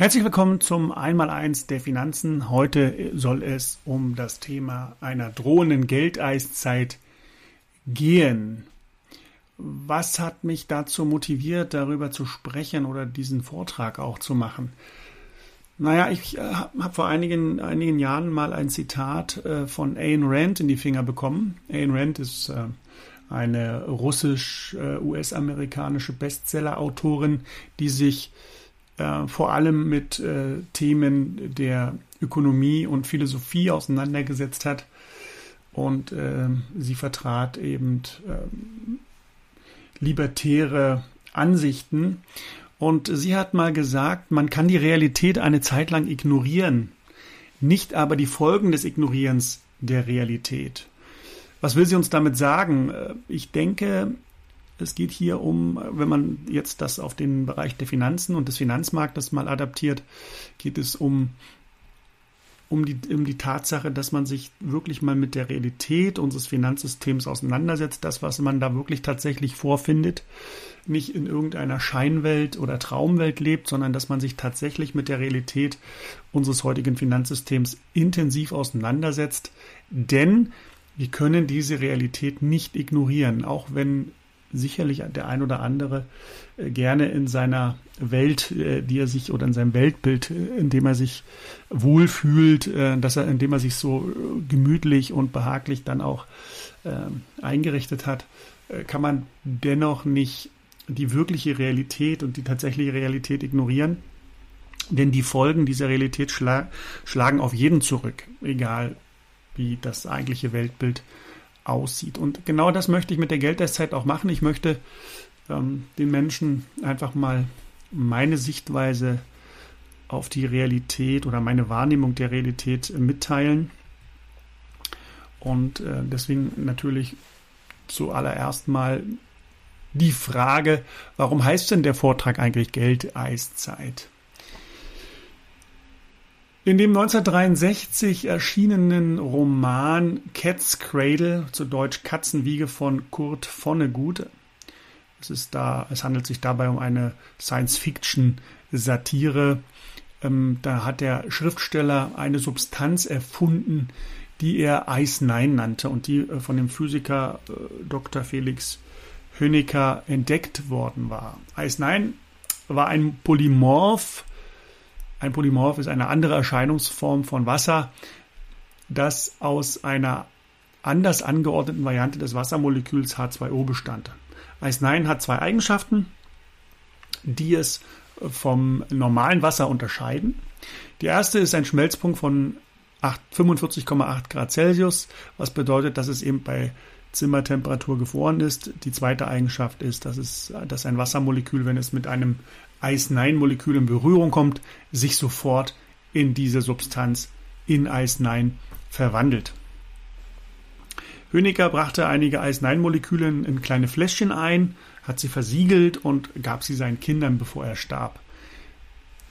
Herzlich willkommen zum Einmaleins der Finanzen. Heute soll es um das Thema einer drohenden Geldeiszeit gehen. Was hat mich dazu motiviert, darüber zu sprechen oder diesen Vortrag auch zu machen? Naja, ich äh, habe vor einigen, einigen Jahren mal ein Zitat äh, von Ayn Rand in die Finger bekommen. Ayn Rand ist äh, eine russisch-US-amerikanische Bestseller-Autorin, die sich äh, vor allem mit äh, Themen der Ökonomie und Philosophie auseinandergesetzt hat. Und äh, sie vertrat eben ähm, libertäre Ansichten. Und sie hat mal gesagt, man kann die Realität eine Zeit lang ignorieren, nicht aber die Folgen des Ignorierens der Realität. Was will sie uns damit sagen? Äh, ich denke, es geht hier um, wenn man jetzt das auf den Bereich der Finanzen und des Finanzmarktes mal adaptiert, geht es um, um, die, um die Tatsache, dass man sich wirklich mal mit der Realität unseres Finanzsystems auseinandersetzt, das, was man da wirklich tatsächlich vorfindet, nicht in irgendeiner Scheinwelt oder Traumwelt lebt, sondern dass man sich tatsächlich mit der Realität unseres heutigen Finanzsystems intensiv auseinandersetzt. Denn wir können diese Realität nicht ignorieren, auch wenn sicherlich der ein oder andere äh, gerne in seiner Welt, äh, die er sich oder in seinem Weltbild, äh, in dem er sich wohlfühlt, dass er, indem er sich so gemütlich und behaglich dann auch eingerichtet hat, kann man dennoch nicht die wirkliche Realität und die tatsächliche Realität ignorieren. Denn die Folgen dieser Realität schla schlagen auf jeden zurück, egal wie das eigentliche Weltbild äh, aussieht. Und genau das möchte ich mit der Geldeiszeit auch machen. Ich möchte ähm, den Menschen einfach mal meine Sichtweise auf die Realität oder meine Wahrnehmung der Realität mitteilen. Und äh, deswegen natürlich zuallererst mal die Frage, warum heißt denn der Vortrag eigentlich Geldeiszeit? In dem 1963 erschienenen Roman Cat's Cradle, zu Deutsch Katzenwiege von Kurt Vonnegut, es, ist da, es handelt sich dabei um eine Science-Fiction-Satire. Ähm, da hat der Schriftsteller eine Substanz erfunden, die er Eis Nein nannte und die äh, von dem Physiker äh, Dr. Felix Hönecker entdeckt worden war. Eis Nein war ein Polymorph, ein Polymorph ist eine andere Erscheinungsform von Wasser, das aus einer anders angeordneten Variante des Wassermoleküls H2O bestand. Eis9 hat zwei Eigenschaften, die es vom normalen Wasser unterscheiden. Die erste ist ein Schmelzpunkt von 45,8 Grad Celsius, was bedeutet, dass es eben bei Zimmertemperatur gefroren ist. Die zweite Eigenschaft ist, dass, es, dass ein Wassermolekül, wenn es mit einem Eis-9-Molekül in Berührung kommt, sich sofort in diese Substanz in Eis-9 verwandelt. Hönecker brachte einige Eis-9-Moleküle in kleine Fläschchen ein, hat sie versiegelt und gab sie seinen Kindern, bevor er starb.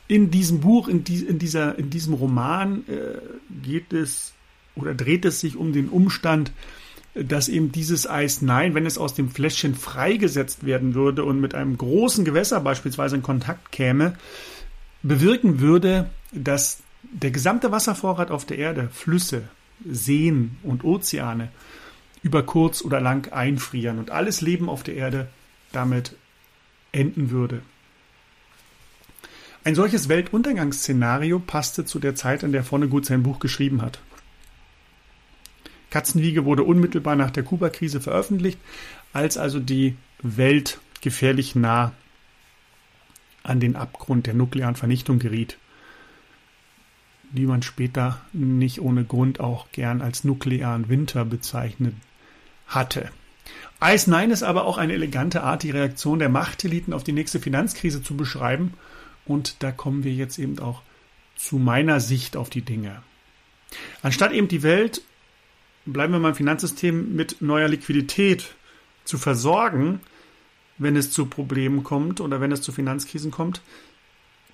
In diesem Buch, in, die, in, dieser, in diesem Roman äh, geht es oder dreht es sich um den Umstand, dass eben dieses Eis Nein, wenn es aus dem Fläschchen freigesetzt werden würde und mit einem großen Gewässer beispielsweise in Kontakt käme, bewirken würde, dass der gesamte Wasservorrat auf der Erde, Flüsse, Seen und Ozeane über kurz oder lang einfrieren und alles Leben auf der Erde damit enden würde. Ein solches Weltuntergangsszenario passte zu der Zeit, in der Vonnegut sein Buch geschrieben hat. Katzenwiege wurde unmittelbar nach der Kuba-Krise veröffentlicht, als also die Welt gefährlich nah an den Abgrund der nuklearen Vernichtung geriet, die man später nicht ohne Grund auch gern als nuklearen Winter bezeichnet hatte. Nine ist aber auch eine elegante Art, die Reaktion der Machteliten auf die nächste Finanzkrise zu beschreiben. Und da kommen wir jetzt eben auch zu meiner Sicht auf die Dinge. Anstatt eben die Welt bleiben wir beim Finanzsystem mit neuer Liquidität zu versorgen, wenn es zu Problemen kommt oder wenn es zu Finanzkrisen kommt,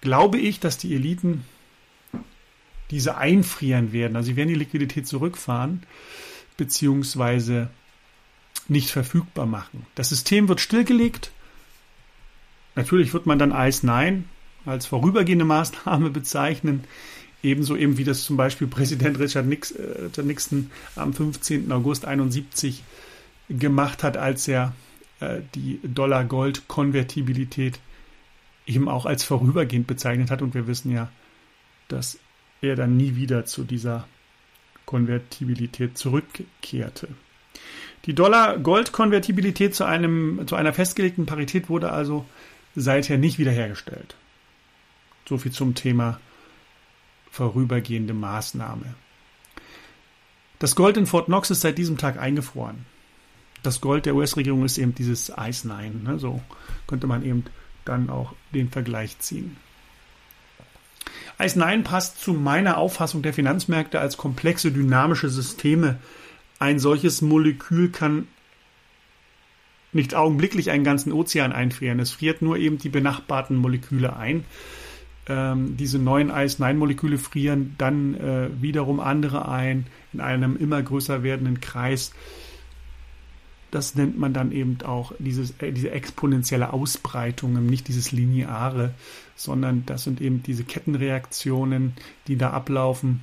glaube ich, dass die Eliten diese einfrieren werden. Also sie werden die Liquidität zurückfahren beziehungsweise nicht verfügbar machen. Das System wird stillgelegt. Natürlich wird man dann Eis Nein als vorübergehende Maßnahme bezeichnen. Ebenso eben wie das zum Beispiel Präsident Richard äh, Nixon am 15. August 71 gemacht hat, als er äh, die Dollar-Gold-Konvertibilität eben auch als vorübergehend bezeichnet hat. Und wir wissen ja, dass er dann nie wieder zu dieser Konvertibilität zurückkehrte. Die Dollar-Gold-Konvertibilität zu, zu einer festgelegten Parität wurde also seither nicht wiederhergestellt. So viel zum Thema vorübergehende Maßnahme. Das Gold in Fort Knox ist seit diesem Tag eingefroren. Das Gold der US-Regierung ist eben dieses Nine. Ne? So könnte man eben dann auch den Vergleich ziehen. 9 passt zu meiner Auffassung der Finanzmärkte als komplexe dynamische Systeme. Ein solches Molekül kann nicht augenblicklich einen ganzen Ozean einfrieren. Es friert nur eben die benachbarten Moleküle ein. Ähm, diese neuen Eis-9-Moleküle frieren dann äh, wiederum andere ein in einem immer größer werdenden Kreis. Das nennt man dann eben auch dieses, äh, diese exponentielle Ausbreitung, nicht dieses lineare, sondern das sind eben diese Kettenreaktionen, die da ablaufen.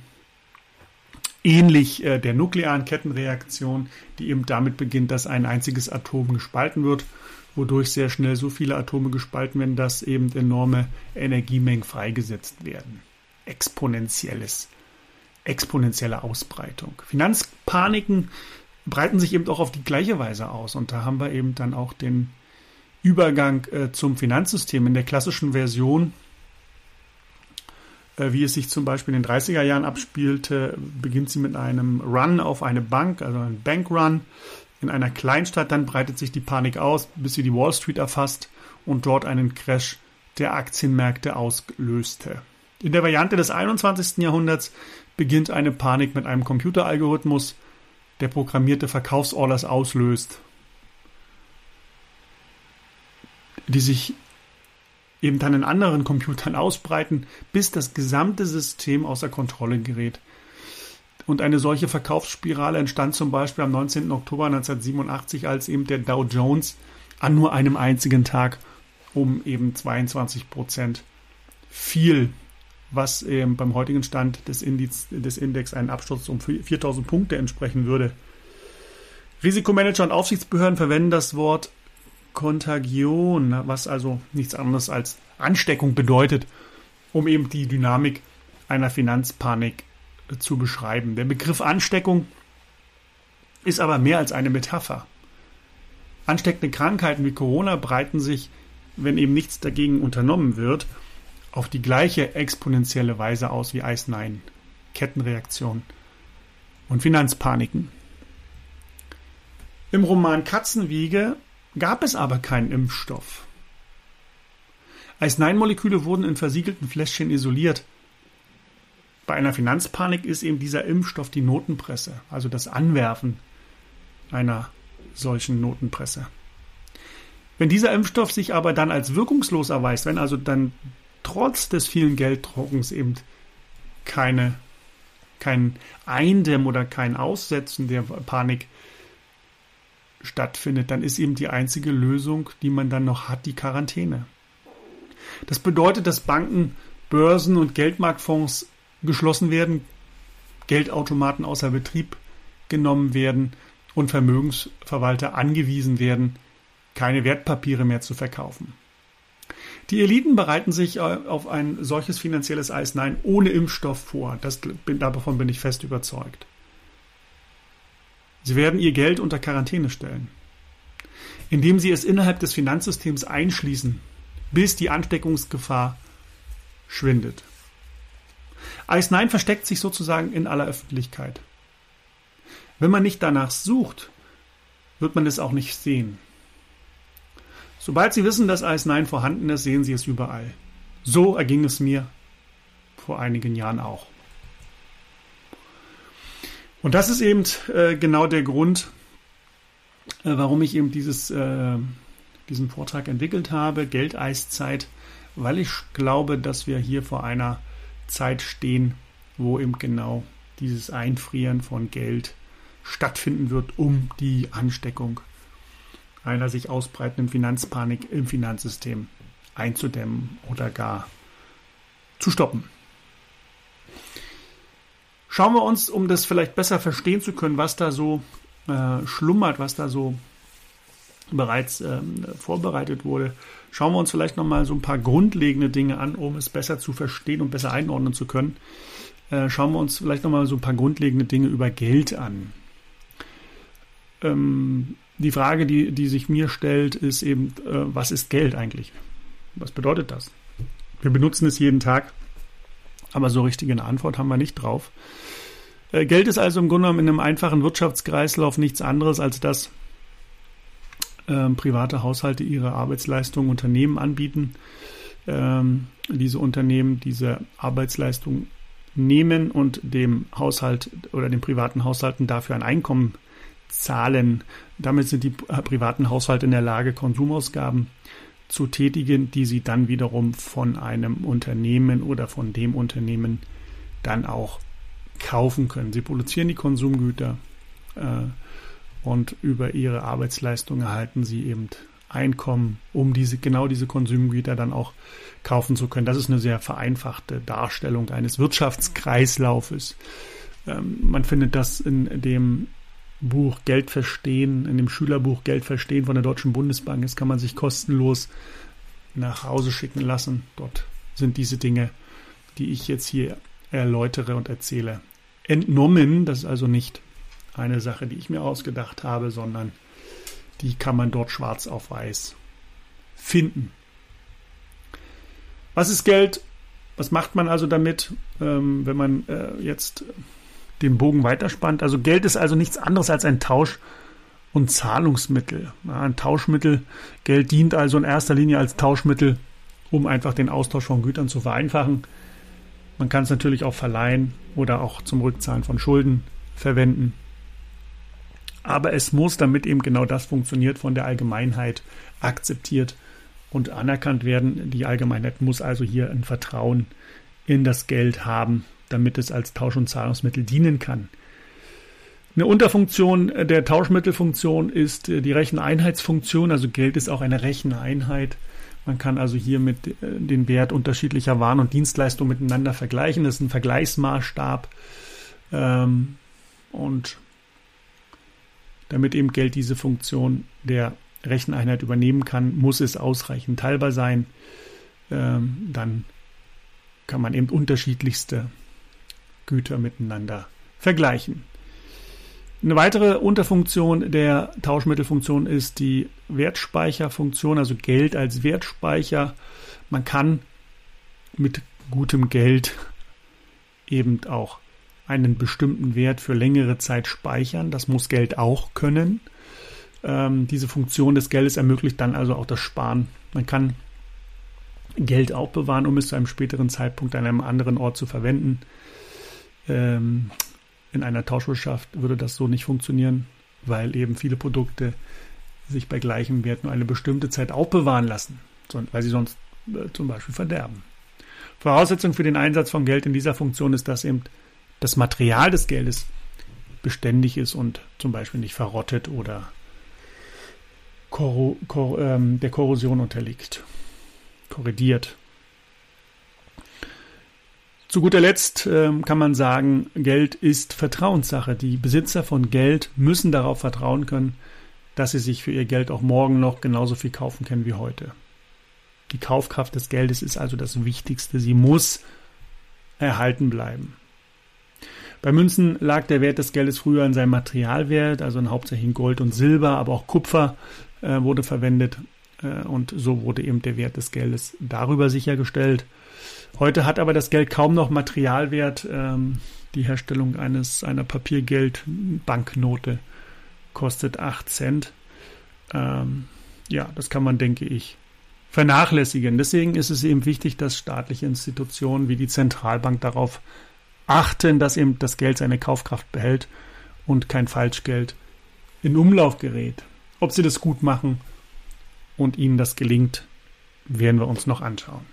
Ähnlich äh, der nuklearen Kettenreaktion, die eben damit beginnt, dass ein einziges Atom gespalten wird, wodurch sehr schnell so viele Atome gespalten werden, dass eben enorme Energiemengen freigesetzt werden. Exponentielles, exponentielle Ausbreitung. Finanzpaniken breiten sich eben auch auf die gleiche Weise aus. Und da haben wir eben dann auch den Übergang äh, zum Finanzsystem. In der klassischen Version, äh, wie es sich zum Beispiel in den 30er Jahren abspielte, beginnt sie mit einem Run auf eine Bank, also ein Bankrun in einer Kleinstadt. Dann breitet sich die Panik aus, bis sie die Wall Street erfasst und dort einen Crash der Aktienmärkte auslöste. In der Variante des 21. Jahrhunderts beginnt eine Panik mit einem Computeralgorithmus, der programmierte Verkaufsorders auslöst, die sich eben dann in anderen Computern ausbreiten, bis das gesamte System außer Kontrolle gerät. Und eine solche Verkaufsspirale entstand zum Beispiel am 19. Oktober 1987, als eben der Dow Jones an nur einem einzigen Tag um eben 22 Prozent fiel was ähm, beim heutigen Stand des, Indiz, des Index einen Absturz um 4000 Punkte entsprechen würde. Risikomanager und Aufsichtsbehörden verwenden das Wort Kontagion, was also nichts anderes als Ansteckung bedeutet, um eben die Dynamik einer Finanzpanik zu beschreiben. Der Begriff Ansteckung ist aber mehr als eine Metapher. Ansteckende Krankheiten wie Corona breiten sich, wenn eben nichts dagegen unternommen wird, auf die gleiche exponentielle Weise aus wie 9, Kettenreaktion und Finanzpaniken. Im Roman Katzenwiege gab es aber keinen Impfstoff. Ice 9 Moleküle wurden in versiegelten Fläschchen isoliert. Bei einer Finanzpanik ist eben dieser Impfstoff die Notenpresse, also das Anwerfen einer solchen Notenpresse. Wenn dieser Impfstoff sich aber dann als wirkungslos erweist, wenn also dann trotz des vielen Gelddruckens eben keine, kein Eindämmen oder kein Aussetzen der Panik stattfindet, dann ist eben die einzige Lösung, die man dann noch hat, die Quarantäne. Das bedeutet, dass Banken, Börsen und Geldmarktfonds geschlossen werden, Geldautomaten außer Betrieb genommen werden und Vermögensverwalter angewiesen werden, keine Wertpapiere mehr zu verkaufen. Die Eliten bereiten sich äh, auf ein solches finanzielles Eis nein ohne Impfstoff vor. Das, davon bin ich fest überzeugt. Sie werden ihr Geld unter Quarantäne stellen, indem sie es innerhalb des Finanzsystems einschließen, bis die Ansteckungsgefahr schwindet. Eis Nein versteckt sich sozusagen in aller Öffentlichkeit. Wenn man nicht danach sucht, wird man es auch nicht sehen. Sobald Sie wissen, dass Eis 9 vorhanden ist, sehen Sie es überall. So erging es mir vor einigen Jahren auch. Und das ist eben äh, genau der Grund, äh, warum ich eben dieses, äh, diesen Vortrag entwickelt habe, Geldeiszeit, weil ich glaube, dass wir hier vor einer Zeit stehen, wo eben genau dieses Einfrieren von Geld stattfinden wird, um die Ansteckung einer sich ausbreitenden Finanzpanik im Finanzsystem einzudämmen oder gar zu stoppen. Schauen wir uns, um das vielleicht besser verstehen zu können, was da so äh, schlummert, was da so bereits ähm, vorbereitet wurde, schauen wir uns vielleicht nochmal so ein paar grundlegende Dinge an, um es besser zu verstehen und besser einordnen zu können. Äh, schauen wir uns vielleicht nochmal so ein paar grundlegende Dinge über Geld an. Ähm, die Frage, die, die sich mir stellt, ist eben, äh, was ist Geld eigentlich? Was bedeutet das? Wir benutzen es jeden Tag, aber so richtig eine Antwort haben wir nicht drauf. Äh, Geld ist also im Grunde genommen in einem einfachen Wirtschaftskreislauf nichts anderes als das, ähm, private Haushalte ihre Arbeitsleistungen Unternehmen anbieten. Ähm, diese Unternehmen diese Arbeitsleistung nehmen und dem Haushalt oder den privaten Haushalten dafür ein Einkommen zahlen. Damit sind die privaten Haushalte in der Lage, Konsumausgaben zu tätigen, die sie dann wiederum von einem Unternehmen oder von dem Unternehmen dann auch kaufen können. Sie produzieren die Konsumgüter äh, und über ihre Arbeitsleistung erhalten sie eben Einkommen, um diese, genau diese Konsumgüter dann auch kaufen zu können. Das ist eine sehr vereinfachte Darstellung eines Wirtschaftskreislaufes. Ähm, man findet das in dem Buch Geld verstehen, in dem Schülerbuch Geld verstehen von der Deutschen Bundesbank. Das kann man sich kostenlos nach Hause schicken lassen. Dort sind diese Dinge, die ich jetzt hier erläutere und erzähle, entnommen. Das ist also nicht eine Sache, die ich mir ausgedacht habe, sondern die kann man dort schwarz auf weiß finden. Was ist Geld? Was macht man also damit, ähm, wenn man äh, jetzt den Bogen weiterspannt? Also Geld ist also nichts anderes als ein Tausch- und Zahlungsmittel. Ein Tauschmittel. Geld dient also in erster Linie als Tauschmittel, um einfach den Austausch von Gütern zu vereinfachen. Man kann es natürlich auch verleihen oder auch zum Rückzahlen von Schulden verwenden. Aber es muss, damit eben genau das funktioniert, von der Allgemeinheit akzeptiert und anerkannt werden. Die Allgemeinheit muss also hier ein Vertrauen in das Geld haben, damit es als Tausch- und Zahlungsmittel dienen kann. Eine Unterfunktion der Tauschmittelfunktion ist die Recheneinheitsfunktion. Also Geld ist auch eine Recheneinheit. Man kann also hier mit äh, den Wert unterschiedlicher Waren und Dienstleistungen miteinander vergleichen. Das ist ein Vergleichsmaßstab. Ähm, und damit eben Geld diese Funktion der Recheneinheit übernehmen kann, muss es ausreichend teilbar sein. Ähm, dann kann man eben unterschiedlichste Güter miteinander vergleichen. Eine weitere Unterfunktion der Tauschmittelfunktion ist die Wertspeicherfunktion, also Geld als Wertspeicher. Man kann mit gutem Geld eben auch einen bestimmten Wert für längere Zeit speichern. Das muss Geld auch können. Ähm, diese Funktion des Geldes ermöglicht dann also auch das Sparen. Man kann Geld auch bewahren, um es zu einem späteren Zeitpunkt an einem anderen Ort zu verwenden. Ähm, in einer Tauschwirtschaft würde das so nicht funktionieren, weil eben viele Produkte sich bei gleichem Wert nur eine bestimmte Zeit aufbewahren lassen, weil sie sonst äh, zum Beispiel verderben. Voraussetzung für den Einsatz von Geld in dieser Funktion ist, dass eben das Material des Geldes beständig ist und zum Beispiel nicht verrottet oder Kor Kor ähm, der Korrosion unterliegt, korrigiert. Zu guter Letzt ähm, kann man sagen, Geld ist Vertrauenssache. Die Besitzer von Geld müssen darauf vertrauen können, dass sie sich für ihr Geld auch morgen noch genauso viel kaufen können wie heute. Die Kaufkraft des Geldes ist also das Wichtigste. Sie muss erhalten bleiben. Bei Münzen lag der Wert des Geldes früher in seinem Materialwert, also in hauptsächlich Gold und Silber, aber auch Kupfer äh, wurde verwendet äh, und so wurde eben der Wert des Geldes darüber sichergestellt. Heute hat aber das Geld kaum noch Materialwert. Ähm, die Herstellung eines einer Papiergeldbanknote kostet 8 Cent. Ähm, ja, das kann man, denke ich, vernachlässigen. Deswegen ist es eben wichtig, dass staatliche Institutionen wie die Zentralbank darauf achten, dass eben das Geld seine Kaufkraft behält und kein Falschgeld in Umlauf gerät. Ob sie das gut machen und ihnen das gelingt, werden wir uns noch anschauen.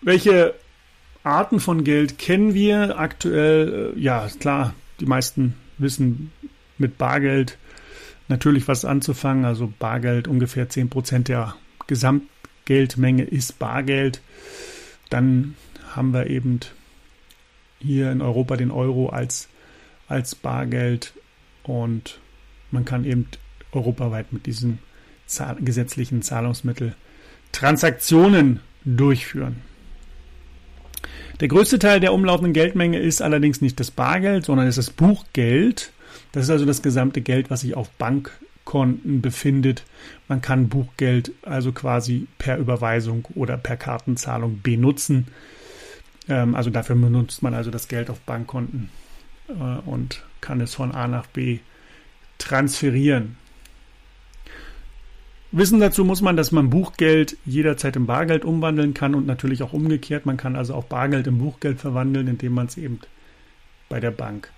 Welche Arten von Geld kennen wir aktuell? Äh, ja, klar, die meisten wissen mit Bargeld natürlich was anzufangen. Also Bargeld ungefähr 10% der Gesamt Buchgeldmenge ist Bargeld. Dann haben wir eben hier in Europa den Euro als, als Bargeld und man kann eben europaweit mit diesem zahl gesetzlichen Zahlungsmittel Transaktionen durchführen. Der größte Teil der umlaufenden Geldmenge ist allerdings nicht das Bargeld, sondern ist das Buchgeld. Das ist also das gesamte Geld, was sich auf Bankkonten befindet. Man kann Buchgeld also quasi per Überweisung oder per Kartenzahlung benutzen. Ähm, also dafür benutzt man also das Geld auf Bankkonten äh, und kann es von A nach B transferieren. Wissen dazu muss man, dass man Buchgeld jederzeit in Bargeld umwandeln kann und natürlich auch umgekehrt. Man kann also auch Bargeld in Buchgeld verwandeln, indem man es eben bei der Bank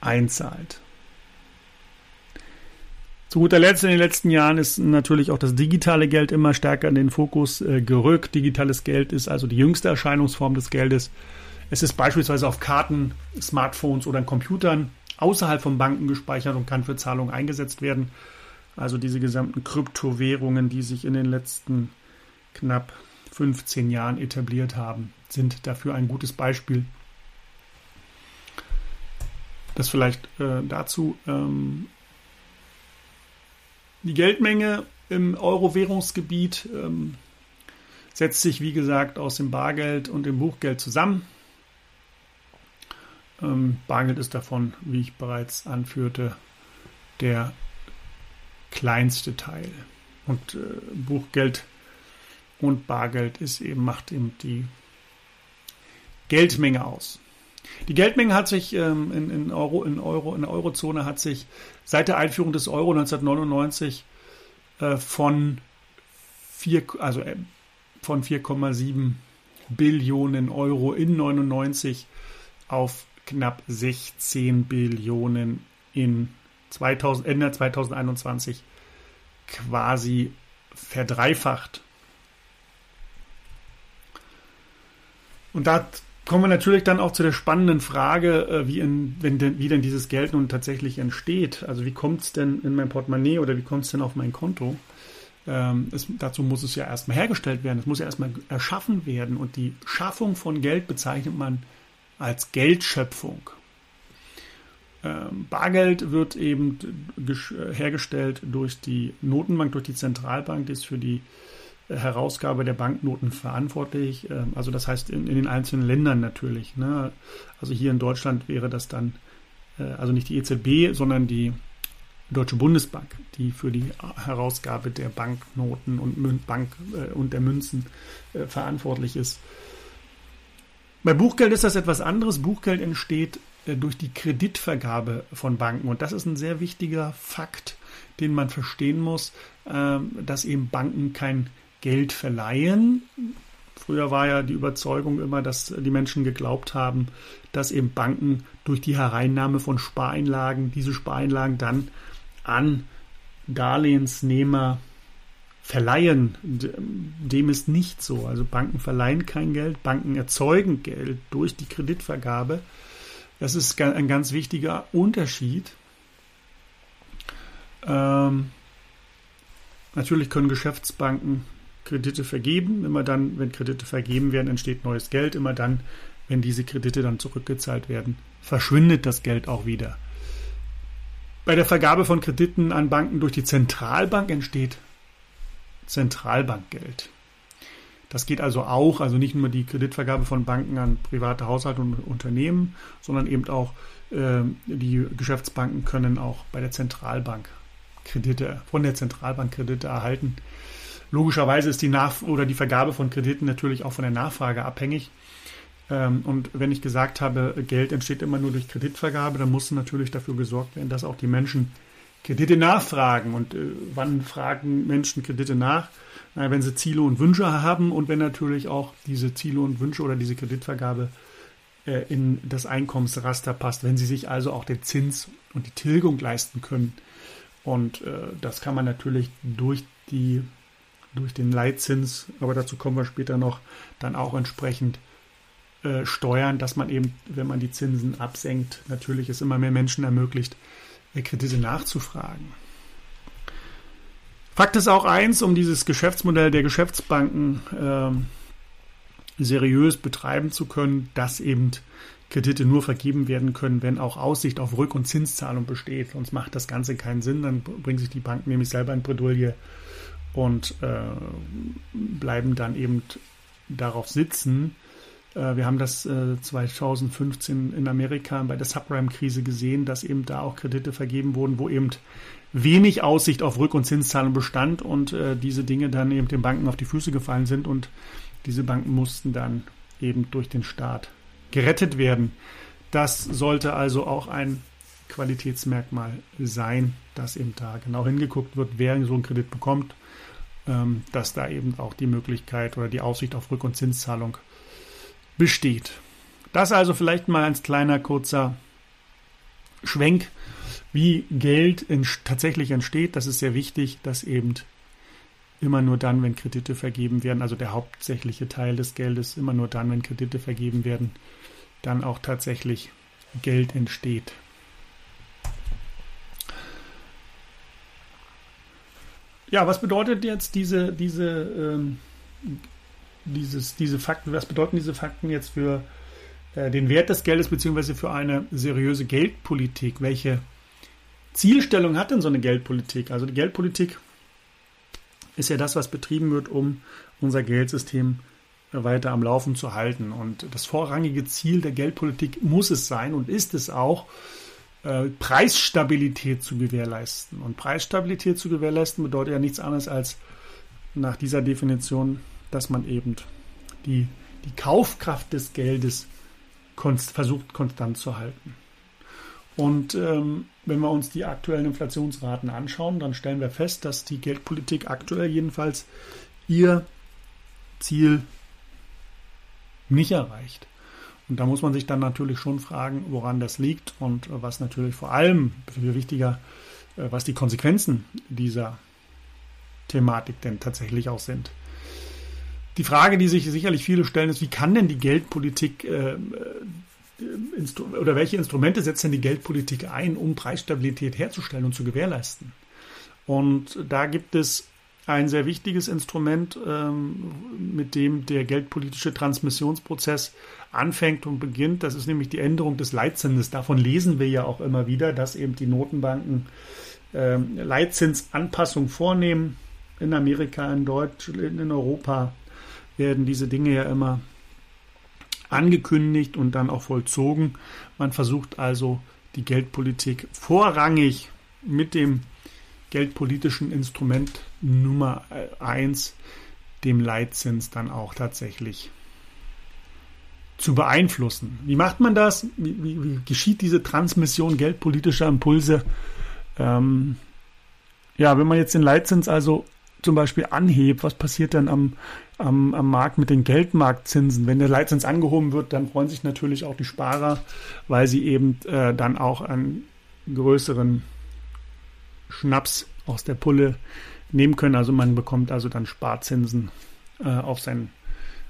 einzahlt. Zu guter Letzt in den letzten Jahren ist natürlich auch das digitale Geld immer stärker in den Fokus äh, gerückt. Digitales Geld ist also die jüngste Erscheinungsform des Geldes. Es ist beispielsweise auf Karten, Smartphones oder Computern außerhalb von Banken gespeichert und kann für Zahlungen eingesetzt werden. Also diese gesamten Kryptowährungen, die sich in den letzten knapp 15 Jahren etabliert haben, sind dafür ein gutes Beispiel. Das vielleicht äh, dazu. Ähm, die Geldmenge im Euro-Währungsgebiet ähm, setzt sich, wie gesagt, aus dem Bargeld und dem Buchgeld zusammen. Ähm, Bargeld ist davon, wie ich bereits anführte, der kleinste Teil. Und äh, Buchgeld und Bargeld ist eben, macht eben die Geldmenge aus. Die Geldmenge hat sich ähm, in, in, Euro, in, Euro, in der Eurozone hat sich seit der Einführung des Euro 1999 äh, von also, äh, von 4,7 Billionen Euro in 99 auf knapp 16 Billionen in 2000, Ende 2021 quasi verdreifacht. Und da kommen wir natürlich dann auch zu der spannenden Frage, äh, wie, in, wenn denn, wie denn dieses Geld nun tatsächlich entsteht. Also wie kommt es denn in mein Portemonnaie oder wie kommt es denn auf mein Konto? Ähm, es, dazu muss es ja erstmal hergestellt werden, es muss ja erstmal erschaffen werden. Und die Schaffung von Geld bezeichnet man als Geldschöpfung. Ähm, Bargeld wird eben hergestellt durch die Notenbank, durch die Zentralbank, die ist für die Herausgabe der Banknoten verantwortlich. Ähm, also das heißt in, in den einzelnen Ländern natürlich. Ne? Also hier in Deutschland wäre das dann, äh, also nicht die EZB, sondern die Deutsche Bundesbank, die für die Herausgabe der Banknoten und, Bank, äh, und der Münzen verantwortlich ist. Bei Buchgeld ist das etwas anderes. Buchgeld entsteht äh, durch die Kreditvergabe von Banken. Und das ist ein sehr wichtiger Fakt, den man verstehen muss, ähm, dass eben Banken kein Geld verleihen. Früher war ja die Überzeugung immer, dass die Menschen geglaubt haben, dass eben Banken durch die Hereinnahme von Spareinlagen diese Spareinlagen dann an Darlehensnehmer verleihen. Dem ist nicht so. Also Banken verleihen kein Geld, Banken erzeugen Geld durch die Kreditvergabe. Das ist ein ganz wichtiger Unterschied. Ähm, natürlich können Geschäftsbanken Kredite vergeben. Immer dann, wenn Kredite vergeben werden, entsteht neues Geld. Immer dann, wenn diese Kredite dann zurückgezahlt werden, verschwindet das Geld auch wieder. Bei der Vergabe von Krediten an Banken durch die Zentralbank entsteht Zentralbankgeld. Das geht also auch, also nicht nur die Kreditvergabe von Banken an private Haushalte und Unternehmen, sondern eben auch äh, die Geschäftsbanken können auch bei der Zentralbank Kredite, von der Zentralbank Kredite erhalten. Logischerweise ist die Nach oder die Vergabe von Krediten natürlich auch von der Nachfrage abhängig. Ähm, und wenn ich gesagt habe, Geld entsteht immer nur durch Kreditvergabe, dann muss natürlich dafür gesorgt werden, dass auch die Menschen Kredite nachfragen. Und äh, wann fragen Menschen Kredite nach? äh, wenn sie Ziele und Wünsche haben und wenn natürlich auch diese Ziele und Wünsche oder diese Kreditvergabe äh, in das Einkommensraster passt, wenn sie sich also auch den Zins und die Tilgung leisten können. Und äh, das kann man natürlich durch die durch den Leitzins, aber dazu kommen wir später noch, dann auch entsprechend äh, steuern, dass man eben, wenn man die Zinsen absenkt, natürlich es immer mehr Menschen ermöglicht, äh, Kredite nachzufragen. Fakt ist auch eins, um dieses Geschäftsmodell der Geschäftsbanken äh, seriös betreiben zu können, dass eben Kredite nur vergeben werden können, wenn auch Aussicht auf Rück- und Zinszahlung besteht. Sonst macht das Ganze keinen Sinn. Dann bringen sich die Banken nämlich selber in Bredouille und äh, bleiben dann eben darauf sitzen. Äh, wir haben das äh, 2015 in Amerika bei der Subprime-Krise gesehen, dass eben da auch Kredite vergeben wurden, wo eben wenig Aussicht auf Rück- und Zinszahlung bestand und äh, diese Dinge dann eben den Banken auf die Füße gefallen sind und diese Banken mussten dann eben durch den Staat gerettet werden. Das sollte also auch ein Qualitätsmerkmal sein, dass eben da genau hingeguckt wird, wer so einen Kredit bekommt, ähm, dass da eben auch die Möglichkeit oder die Aussicht auf Rück- und Zinszahlung besteht. Das also vielleicht mal als kleiner kurzer Schwenk wie Geld tatsächlich entsteht. Das ist sehr wichtig, dass eben immer nur dann, wenn Kredite vergeben werden, also der hauptsächliche Teil des Geldes, immer nur dann, wenn Kredite vergeben werden, dann auch tatsächlich Geld entsteht. Ja, was bedeutet jetzt diese, diese, ähm, dieses, diese Fakten, was bedeuten diese Fakten jetzt für äh, den Wert des Geldes beziehungsweise für eine seriöse Geldpolitik? Welche Zielstellung hat denn so eine Geldpolitik? Also die Geldpolitik ist ja das, was betrieben wird, um unser Geldsystem weiter am Laufen zu halten. Und das vorrangige Ziel der Geldpolitik muss es sein und ist es auch, äh, Preisstabilität zu gewährleisten. Und Preisstabilität zu gewährleisten bedeutet ja nichts anderes als nach dieser Definition, dass man eben die, die Kaufkraft des Geldes konst, versucht konstant zu halten. Und ähm, wenn wir uns die aktuellen Inflationsraten anschauen, dann stellen wir fest, dass die Geldpolitik aktuell jedenfalls ihr Ziel nicht erreicht. Und da muss man sich dann natürlich schon fragen, woran das liegt und was natürlich vor allem viel wichtiger, äh, was die Konsequenzen dieser Thematik denn tatsächlich auch sind. Die Frage, die sich sicherlich viele stellen, ist, wie kann denn die Geldpolitik äh, oder welche Instrumente setzt denn die Geldpolitik ein, um Preisstabilität herzustellen und zu gewährleisten? Und da gibt es ein sehr wichtiges Instrument, ähm, mit dem der geldpolitische Transmissionsprozess anfängt und beginnt. Das ist nämlich die Änderung des Leitzinses. Davon lesen wir ja auch immer wieder, dass eben die Notenbanken ähm, Leitzinsanpassungen vornehmen. In Amerika, in Deutschland, in Europa werden diese Dinge ja immer angekündigt und dann auch vollzogen. Man versucht also die Geldpolitik vorrangig mit dem geldpolitischen Instrument Nummer eins, dem Leitzins, dann auch tatsächlich zu beeinflussen. Wie macht man das? Wie, wie, wie geschieht diese Transmission geldpolitischer Impulse? Ähm, ja, wenn man jetzt den Leitzins also zum Beispiel anhebt, was passiert dann am, am, am Markt mit den Geldmarktzinsen? Wenn der Leitzins angehoben wird, dann freuen sich natürlich auch die Sparer, weil sie eben äh, dann auch einen größeren Schnaps aus der Pulle nehmen können. Also man bekommt also dann Sparzinsen äh, auf sein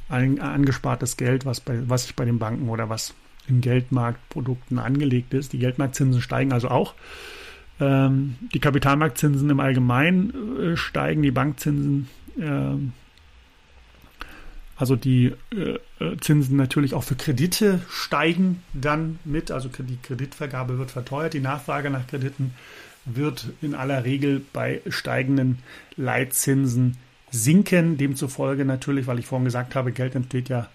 an, angespartes Geld, was, bei, was sich bei den Banken oder was in Geldmarktprodukten angelegt ist. Die Geldmarktzinsen steigen also auch. Ähm, die Kapitalmarktzinsen im Allgemeinen äh, steigen, die Bankzinsen, äh, also die äh, äh, Zinsen natürlich auch für Kredite steigen dann mit. Also die Kreditvergabe wird verteuert, die Nachfrage nach Krediten wird in aller Regel bei steigenden Leitzinsen sinken. Demzufolge natürlich, weil ich vorhin gesagt habe, Geld entsteht ja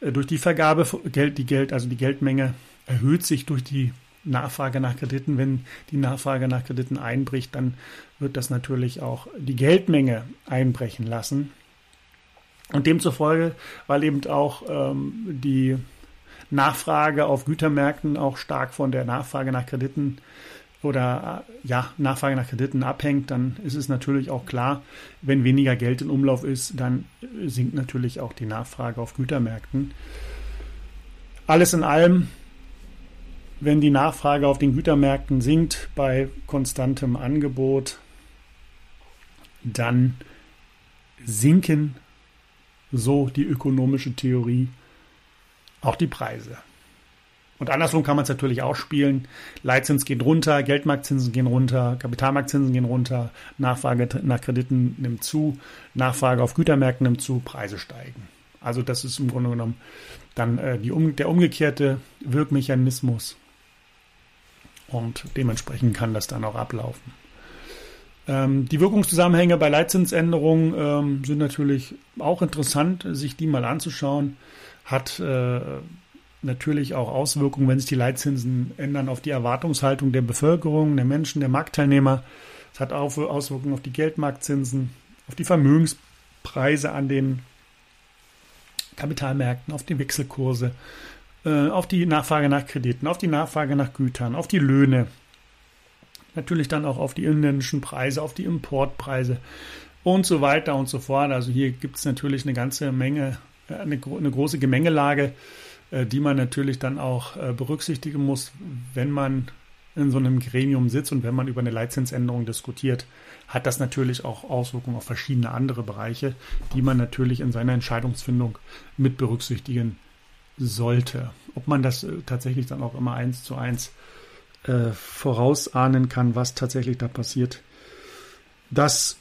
äh, durch die Vergabe, Geld, die Geld, also die Geldmenge erhöht sich durch die Nachfrage nach Krediten. Wenn die Nachfrage nach Krediten einbricht, dann wird das natürlich auch die Geldmenge einbrechen lassen. Und demzufolge, weil eben auch ähm, die Nachfrage auf Gütermärkten auch stark von der Nachfrage nach Krediten oder äh, ja, Nachfrage nach Krediten abhängt, dann ist es natürlich auch klar, wenn weniger Geld in Umlauf ist, dann sinkt natürlich auch die Nachfrage auf Gütermärkten. Alles in allem, wenn die Nachfrage auf den Gütermärkten sinkt bei konstantem Angebot, dann sinken, so die ökonomische Theorie, auch die Preise. Und andersrum kann man es natürlich auch spielen. Leitzins geht runter, Geldmarktzinsen gehen runter, Kapitalmarktzinsen gehen runter, Nachfrage nach Krediten nimmt zu, Nachfrage auf Gütermärkten nimmt zu, Preise steigen. Also das ist im Grunde genommen dann äh, die, um, der umgekehrte Wirkmechanismus. Und dementsprechend kann das dann auch ablaufen. Ähm, die Wirkungszusammenhänge bei Leitzinsänderungen ähm, sind natürlich auch interessant, sich die mal anzuschauen. Hat äh, natürlich auch Auswirkungen, wenn sich die Leitzinsen ändern, auf die Erwartungshaltung der Bevölkerung, der Menschen, der Marktteilnehmer. Es hat auch Auswirkungen auf die Geldmarktzinsen, auf die Vermögenspreise an den Kapitalmärkten, auf die Wechselkurse, äh, auf die Nachfrage nach Krediten, auf die Nachfrage nach Gütern, auf die Löhne, natürlich dann auch auf die inländischen Preise, auf die Importpreise und so weiter und so fort. Also hier gibt es natürlich eine ganze Menge, äh, eine, eine große Gemengelage die man natürlich dann auch äh, berücksichtigen muss, wenn man in so einem Gremium sitzt und wenn man über eine Leitzinsänderung diskutiert, hat das natürlich auch Auswirkungen auf verschiedene andere Bereiche, die man natürlich in seiner Entscheidungsfindung mit berücksichtigen sollte. Ob man das äh, tatsächlich dann auch immer eins zu eins äh, vorausahnen kann, was tatsächlich da passiert, das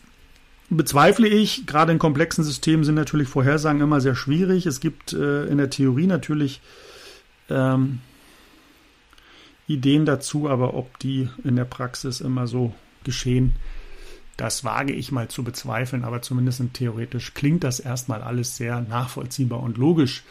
bezweifle ich. Gerade in komplexen Systemen sind natürlich Vorhersagen immer sehr schwierig. Es gibt äh, in der Theorie natürlich ähm, Ideen dazu, aber ob die in der Praxis immer so geschehen, das wage ich mal zu bezweifeln. Aber zumindest theoretisch klingt das erstmal alles sehr nachvollziehbar und logisch.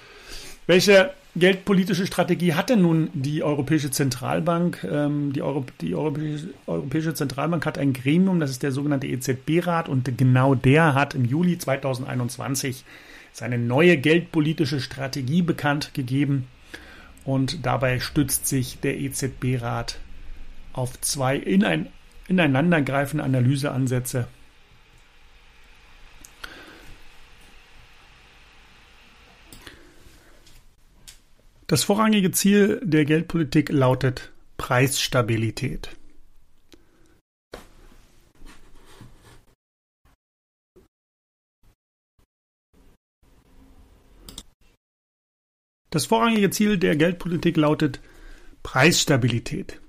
Welche geldpolitische Strategie hat denn nun die Europäische Zentralbank? Ähm, die, Euro, die Europäische, Europäische, Zentralbank hat ein Gremium, das ist der sogenannte EZB-Rat, und genau der hat im Juli 2021 seine neue geldpolitische Strategie bekannt gegeben. Und dabei stützt sich der EZB-Rat auf zwei inein, ineinandergreifende Analyseansätze Das vorrangige Ziel der Geldpolitik lautet Preisstabilität. Das vorrangige Ziel der Geldpolitik lautet Preisstabilität.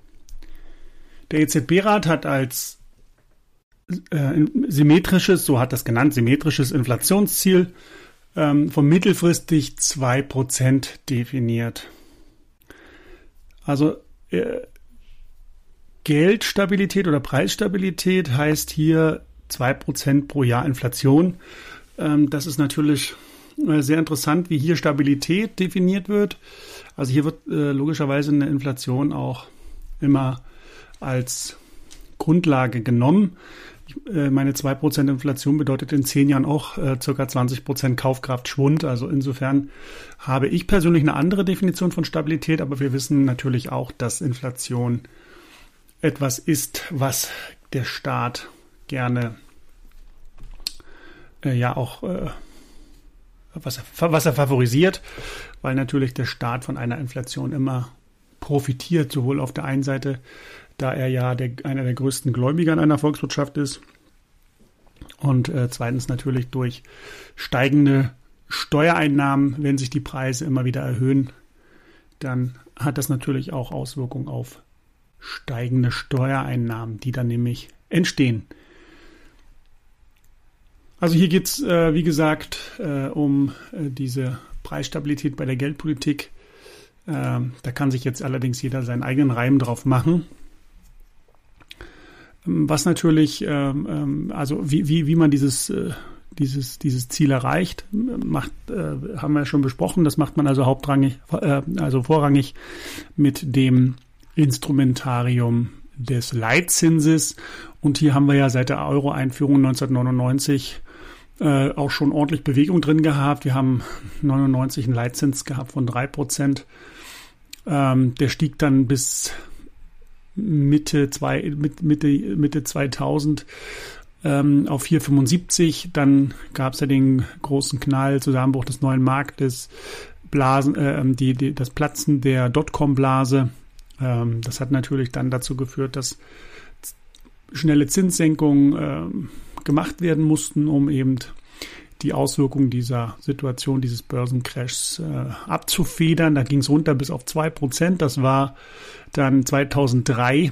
Der EZB-Rat hat als äh, symmetrisches, so hat das genannt, symmetrisches Inflationsziel ähm, von mittelfristig 2% definiert. Also äh, Geldstabilität oder Preisstabilität heißt hier 2% pro Jahr Inflation. Ähm, das ist natürlich äh, sehr interessant, wie hier Stabilität definiert wird. Also hier wird äh, logischerweise eine Inflation auch immer als Grundlage genommen. Äh, meine 2% Inflation bedeutet in zehn Jahren auch äh, ca. 20% Kaufkraftschwund. Also insofern habe ich persönlich eine andere Definition von Stabilität, aber wir wissen natürlich auch, dass Inflation etwas ist, was der Staat gerne äh, ja auch äh, was er, was er favorisiert, weil natürlich der Staat von einer Inflation immer profitiert, sowohl auf der einen Seite da er ja der, einer der größten Gläubiger in einer Volkswirtschaft ist. Und äh, zweitens natürlich durch steigende Steuereinnahmen, wenn sich die Preise immer wieder erhöhen, dann hat das natürlich auch Auswirkungen auf steigende Steuereinnahmen, die dann nämlich entstehen. Also hier geht es, äh, wie gesagt, äh, um äh, diese Preisstabilität bei der Geldpolitik. Ähm, da kann sich jetzt allerdings jeder seinen eigenen Reim drauf machen. Was natürlich, ähm, ähm, also wie, wie, wie man dieses, äh, dieses, dieses Ziel erreicht, macht, äh, haben wir schon besprochen. Das macht man also hauptrangig, äh, also vorrangig mit dem Instrumentarium des Leitzinses. Und hier haben wir ja seit der Euro-Einführung 1999 äh, auch schon ordentlich Bewegung drin gehabt. Wir haben 99 einen Leitzins gehabt von drei Prozent. Ähm, der stieg dann bis Mitte, zwei, Mitte, Mitte 2000 ähm, auf 4,75. Dann gab es ja den großen Knall, Zusammenbruch des neuen Marktes, Blasen, äh, die, die, das Platzen der Dotcom-Blase. Ähm, das hat natürlich dann dazu geführt, dass schnelle Zinssenkungen äh, gemacht werden mussten, um eben die Auswirkungen dieser Situation, dieses Börsencrashs äh, abzufedern. Da ging es runter bis auf zwei Prozent. Das war dann 2003,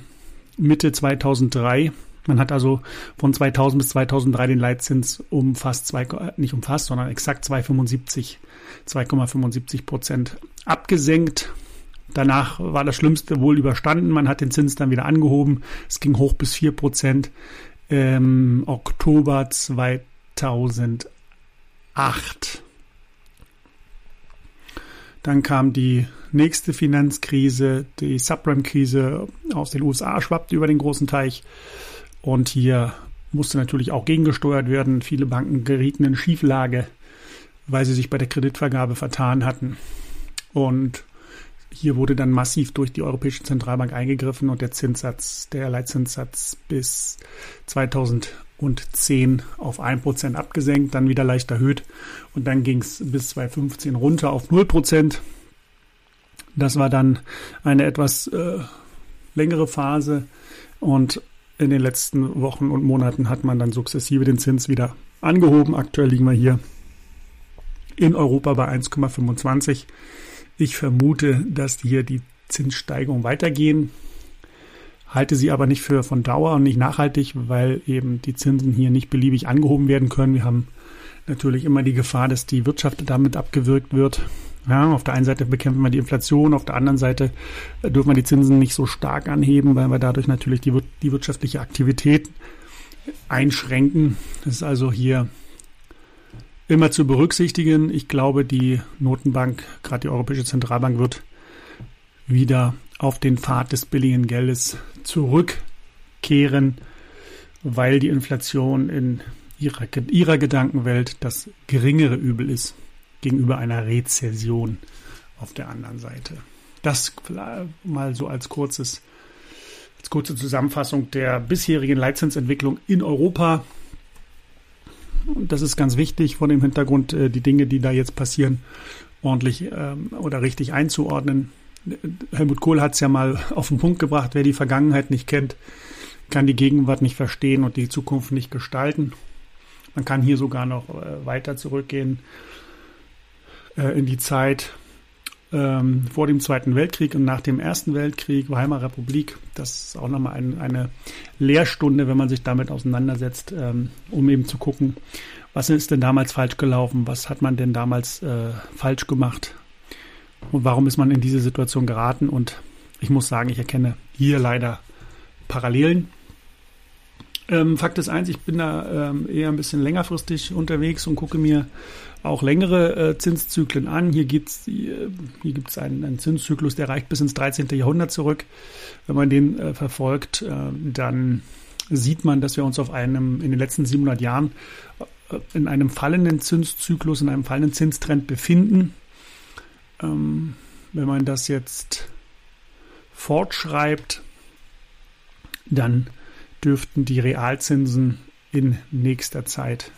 Mitte 2003. Man hat also von 2000 bis 2003 den Leitzins um fast zwei, nicht um fast, sondern exakt 2,75, 2,75 Prozent abgesenkt. Danach war das Schlimmste wohl überstanden. Man hat den Zins dann wieder angehoben. Es ging hoch bis 4 Prozent. Ähm, Oktober 2008. Dann kam die nächste Finanzkrise, die Subprime-Krise aus den USA schwappte über den großen Teich. Und hier musste natürlich auch gegengesteuert werden. Viele Banken gerieten in Schieflage, weil sie sich bei der Kreditvergabe vertan hatten. Und hier wurde dann massiv durch die Europäische Zentralbank eingegriffen und der Zinssatz, der Leitzinssatz bis 2010 auf 1% abgesenkt, dann wieder leicht erhöht und dann ging es bis 2015 runter auf 0%. Das war dann eine etwas äh, längere Phase und in den letzten Wochen und Monaten hat man dann sukzessive den Zins wieder angehoben. Aktuell liegen wir hier in Europa bei 1,25. Ich vermute, dass hier die Zinssteigerungen weitergehen, halte sie aber nicht für von Dauer und nicht nachhaltig, weil eben die Zinsen hier nicht beliebig angehoben werden können. Wir haben natürlich immer die Gefahr, dass die Wirtschaft damit abgewirkt wird. Ja, auf der einen Seite bekämpfen wir die Inflation, auf der anderen Seite dürfen wir die Zinsen nicht so stark anheben, weil wir dadurch natürlich die, die wirtschaftliche Aktivität einschränken. Das ist also hier immer zu berücksichtigen. Ich glaube, die Notenbank, gerade die Europäische Zentralbank, wird wieder auf den Pfad des billigen Geldes zurückkehren, weil die Inflation in ihrer, ihrer Gedankenwelt das geringere Übel ist gegenüber einer Rezession auf der anderen Seite. Das mal so als kurzes als kurze Zusammenfassung der bisherigen Leitzinsentwicklung in Europa. Und das ist ganz wichtig vor dem Hintergrund, äh, die Dinge, die da jetzt passieren, ordentlich ähm, oder richtig einzuordnen. Helmut Kohl hat es ja mal auf den Punkt gebracht, wer die Vergangenheit nicht kennt, kann die Gegenwart nicht verstehen und die Zukunft nicht gestalten. Man kann hier sogar noch äh, weiter zurückgehen äh, in die Zeit ähm, vor dem Zweiten Weltkrieg und nach dem Ersten Weltkrieg, Weimarer Republik. Das ist auch nochmal ein, eine Lehrstunde, wenn man sich damit auseinandersetzt, ähm, um eben zu gucken, was ist denn damals falsch gelaufen, was hat man denn damals äh, falsch gemacht und warum ist man in diese Situation geraten. Und ich muss sagen, ich erkenne hier leider Parallelen. Ähm, Fakt ist eins, ich bin da ähm, eher ein bisschen längerfristig unterwegs und gucke mir auch längere äh, Zinszyklen an. Hier, gibt's, hier, hier gibt es einen, einen, Zinszyklus, der reicht bis ins 13. Jahrhundert zurück. Wenn man den äh, verfolgt, äh, dann sieht man, dass wir uns auf einem in den letzten 700 Jahren äh, in einem fallenden Zinszyklus, in einem fallenden Zinstrend befinden. Ähm, wenn man das jetzt fortschreibt, dann dürften die Realzinsen in nächster Zeit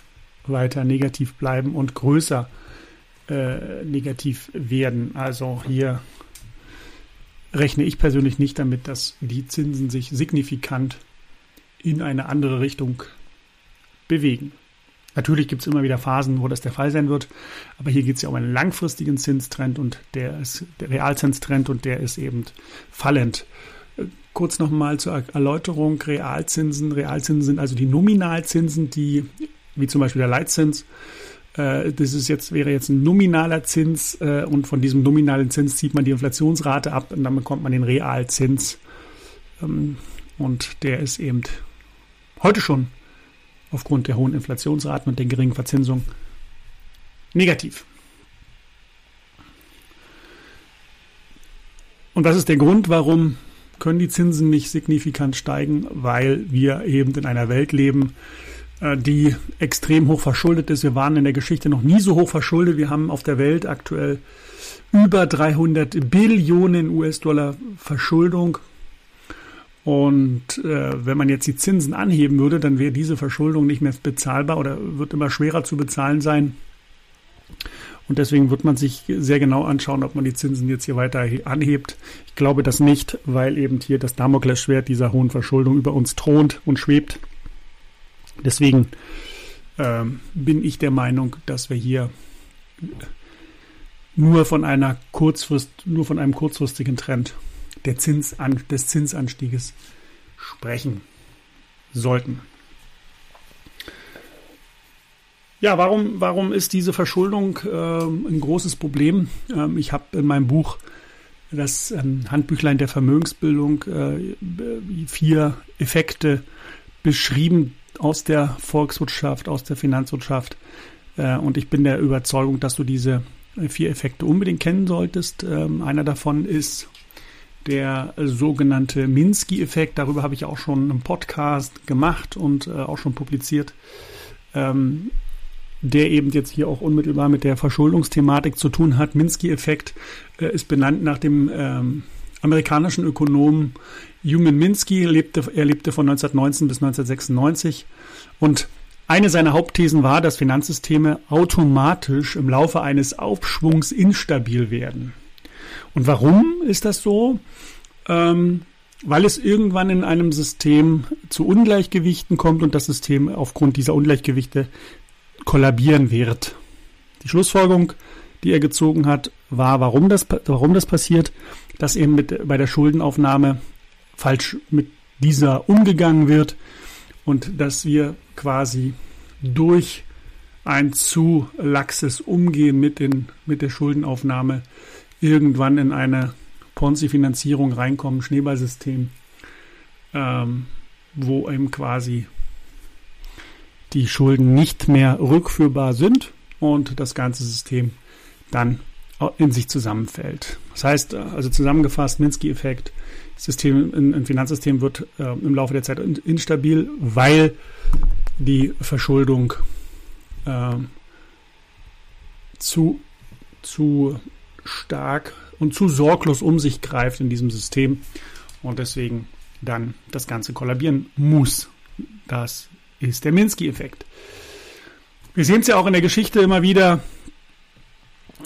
weiter negativ bleiben und größer äh, negativ werden. Also hier rechne ich persönlich nicht damit, dass die Zinsen sich signifikant in eine andere Richtung bewegen. Natürlich gibt es immer wieder Phasen, wo das der Fall sein wird, aber hier geht es ja um einen langfristigen Zinstrend und der ist der Realzinstrend und der ist eben fallend. Äh, kurz nochmal zur Erläuterung, Realzinsen. Realzinsen sind also die Nominalzinsen, die wie zum Beispiel der Leitzins. Äh, das ist jetzt, wäre jetzt ein nominaler Zins äh, und von diesem nominalen Zins zieht man die Inflationsrate ab und dann bekommt man den Realzins. Ähm, und der ist eben heute schon aufgrund der hohen Inflationsraten und der geringen Verzinsung negativ. Und was ist der Grund, warum können die Zinsen nicht signifikant steigen? Weil wir eben in einer Welt leben, äh, die extrem hoch verschuldet ist. Wir waren in der Geschichte noch nie so hoch verschuldet. Wir haben auf der Welt aktuell über 300 Billionen US-Dollar Verschuldung. Und äh, wenn man jetzt die Zinsen anheben würde, dann wäre diese Verschuldung nicht mehr bezahlbar oder wird immer schwerer zu bezahlen sein. Und deswegen wird man sich sehr genau anschauen, ob man die Zinsen jetzt hier weiter anhebt. Ich glaube das nicht, weil eben hier das Damoklesschwert dieser hohen Verschuldung über uns thront und schwebt. Deswegen ähm, bin ich der Meinung, dass wir hier nur von einer Kurzfrist, nur von einem kurzfristigen Trend der Zinsan, des Zinsanstieges sprechen sollten. Ja, warum, warum ist diese Verschuldung äh, ein großes Problem? Ähm, ich habe in meinem Buch das ähm, Handbüchlein der Vermögensbildung äh, vier Effekte beschrieben aus der Volkswirtschaft, aus der Finanzwirtschaft. Äh, und ich bin der Überzeugung, dass du diese vier Effekte unbedingt kennen solltest. Ähm, einer davon ist der sogenannte Minsky-Effekt. Darüber habe ich auch schon einen Podcast gemacht und äh, auch schon publiziert. Ähm, der eben jetzt hier auch unmittelbar mit der Verschuldungsthematik zu tun hat. Minsky-Effekt äh, ist benannt nach dem ähm, amerikanischen Ökonomen Human Minsky. Lebte, er lebte von 1919 bis 1996 und eine seiner Hauptthesen war, dass Finanzsysteme automatisch im Laufe eines Aufschwungs instabil werden. Und warum ist das so? Ähm, weil es irgendwann in einem System zu Ungleichgewichten kommt und das System aufgrund dieser Ungleichgewichte kollabieren wird. Die Schlussfolgerung, die er gezogen hat, war, warum das, warum das passiert, dass eben mit, bei der Schuldenaufnahme falsch mit dieser umgegangen wird und dass wir quasi durch ein zu laxes Umgehen mit, den, mit der Schuldenaufnahme irgendwann in eine Ponzi-Finanzierung reinkommen, Schneeballsystem, ähm, wo eben quasi die Schulden nicht mehr rückführbar sind und das ganze System dann in sich zusammenfällt. Das heißt, also zusammengefasst, Minsky-Effekt, System, ein Finanzsystem wird äh, im Laufe der Zeit instabil, weil die Verschuldung äh, zu, zu stark und zu sorglos um sich greift in diesem System und deswegen dann das Ganze kollabieren muss. Das ist der Minsky-Effekt. Wir sehen es ja auch in der Geschichte immer wieder.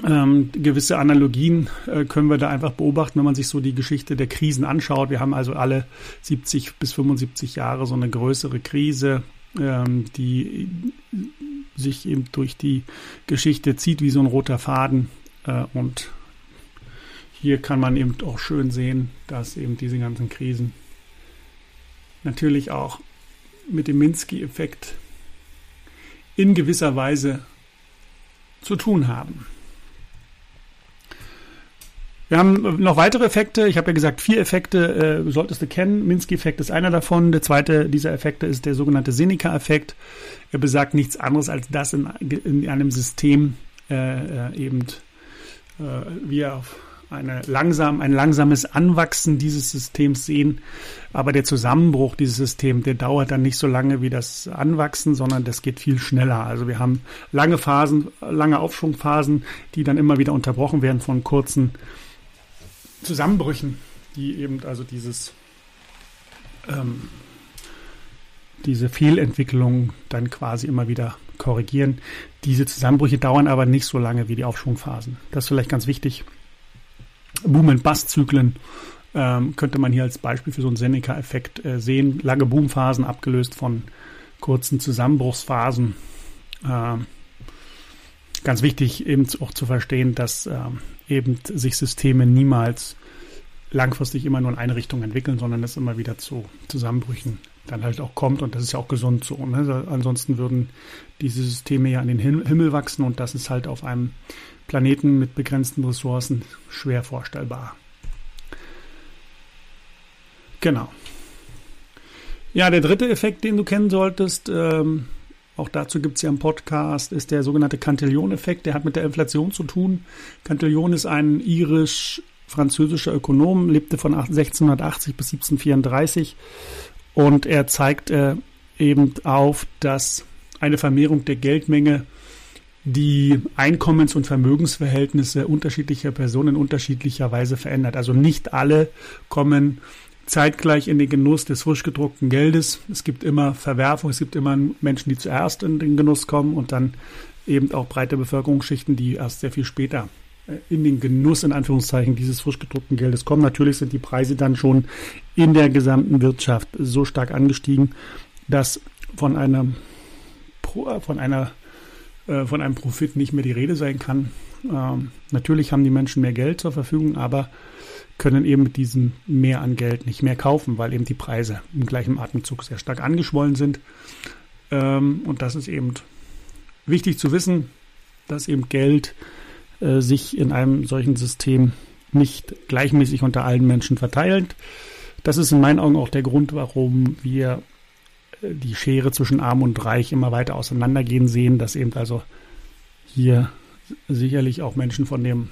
Ähm, gewisse Analogien äh, können wir da einfach beobachten, wenn man sich so die Geschichte der Krisen anschaut. Wir haben also alle 70 bis 75 Jahre so eine größere Krise, ähm, die sich eben durch die Geschichte zieht wie so ein roter Faden. Äh, und hier kann man eben auch schön sehen, dass eben diese ganzen Krisen natürlich auch mit dem Minsky-Effekt in gewisser Weise zu tun haben. Wir haben noch weitere Effekte. Ich habe ja gesagt, vier Effekte äh, solltest du kennen. Minsky-Effekt ist einer davon. Der zweite dieser Effekte ist der sogenannte Seneca-Effekt. Er besagt nichts anderes, als dass in, in einem System äh, äh eben äh, wir auf eine langsam, ein langsames Anwachsen dieses Systems sehen. Aber der Zusammenbruch dieses Systems, der dauert dann nicht so lange wie das Anwachsen, sondern das geht viel schneller. Also wir haben lange Phasen, lange Aufschwungphasen, die dann immer wieder unterbrochen werden von kurzen Zusammenbrüchen, die eben also dieses ähm, diese Fehlentwicklung dann quasi immer wieder korrigieren. Diese Zusammenbrüche dauern aber nicht so lange wie die Aufschwungphasen. Das ist vielleicht ganz wichtig. Boom- and Bust-Zyklen ähm, könnte man hier als Beispiel für so einen Seneca-Effekt äh, sehen. Lange Boomphasen abgelöst von kurzen Zusammenbruchsphasen. Äh, ganz wichtig eben auch zu verstehen, dass äh, eben sich Systeme niemals langfristig immer nur in eine Richtung entwickeln, sondern es immer wieder zu Zusammenbrüchen dann halt auch kommt und das ist ja auch gesund so. Ne? Ansonsten würden diese Systeme ja an den Himmel wachsen und das ist halt auf einem Planeten mit begrenzten Ressourcen schwer vorstellbar. Genau. Ja, der dritte Effekt, den du kennen solltest, ähm, auch dazu gibt es ja einen Podcast, ist der sogenannte Cantillon-Effekt. Der hat mit der Inflation zu tun. Cantillon ist ein irisch-französischer Ökonom, lebte von 1680 bis 1734 und er zeigt äh, eben auf, dass eine Vermehrung der Geldmenge die Einkommens- und Vermögensverhältnisse unterschiedlicher Personen unterschiedlicher Weise verändert. Also nicht alle kommen zeitgleich in den Genuss des frisch gedruckten Geldes. Es gibt immer Verwerfung, es gibt immer Menschen, die zuerst in den Genuss kommen und dann eben auch breite Bevölkerungsschichten, die erst sehr viel später äh, in den Genuss in Anführungszeichen dieses frisch gedruckten Geldes kommen. Natürlich sind die Preise dann schon in der gesamten Wirtschaft so stark angestiegen, dass von einem von einer äh, von einem Profit nicht mehr die Rede sein kann. Ähm, natürlich haben die Menschen mehr Geld zur Verfügung, aber können eben mit diesem Mehr an Geld nicht mehr kaufen, weil eben die Preise im gleichen Atemzug sehr stark angeschwollen sind. Ähm, und das ist eben wichtig zu wissen, dass eben Geld äh, sich in einem solchen System nicht gleichmäßig unter allen Menschen verteilt. Das ist in meinen Augen auch der Grund, warum wir die Schere zwischen Arm und Reich immer weiter auseinandergehen sehen, dass eben also hier sicherlich auch Menschen von dem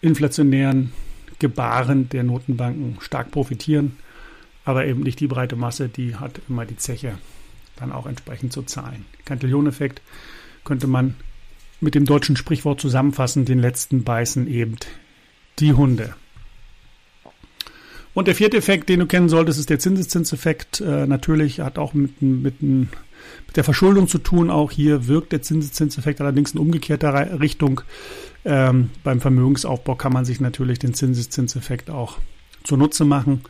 inflationären Gebaren der Notenbanken stark profitieren, aber eben nicht die breite Masse, die hat immer die Zeche dann auch entsprechend zu zahlen. Cantillon-Effekt könnte man mit dem deutschen Sprichwort zusammenfassen, den letzten beißen eben die Hunde. Und der vierte Effekt, den du kennen solltest, ist der Zinseszinseffekt. Äh, natürlich hat auch mit, mit, mit der Verschuldung zu tun. Auch hier wirkt der Zinseszinseffekt allerdings in umgekehrter Richtung. Ähm, beim Vermögensaufbau kann man sich natürlich den Zinseszinseffekt auch zunutze machen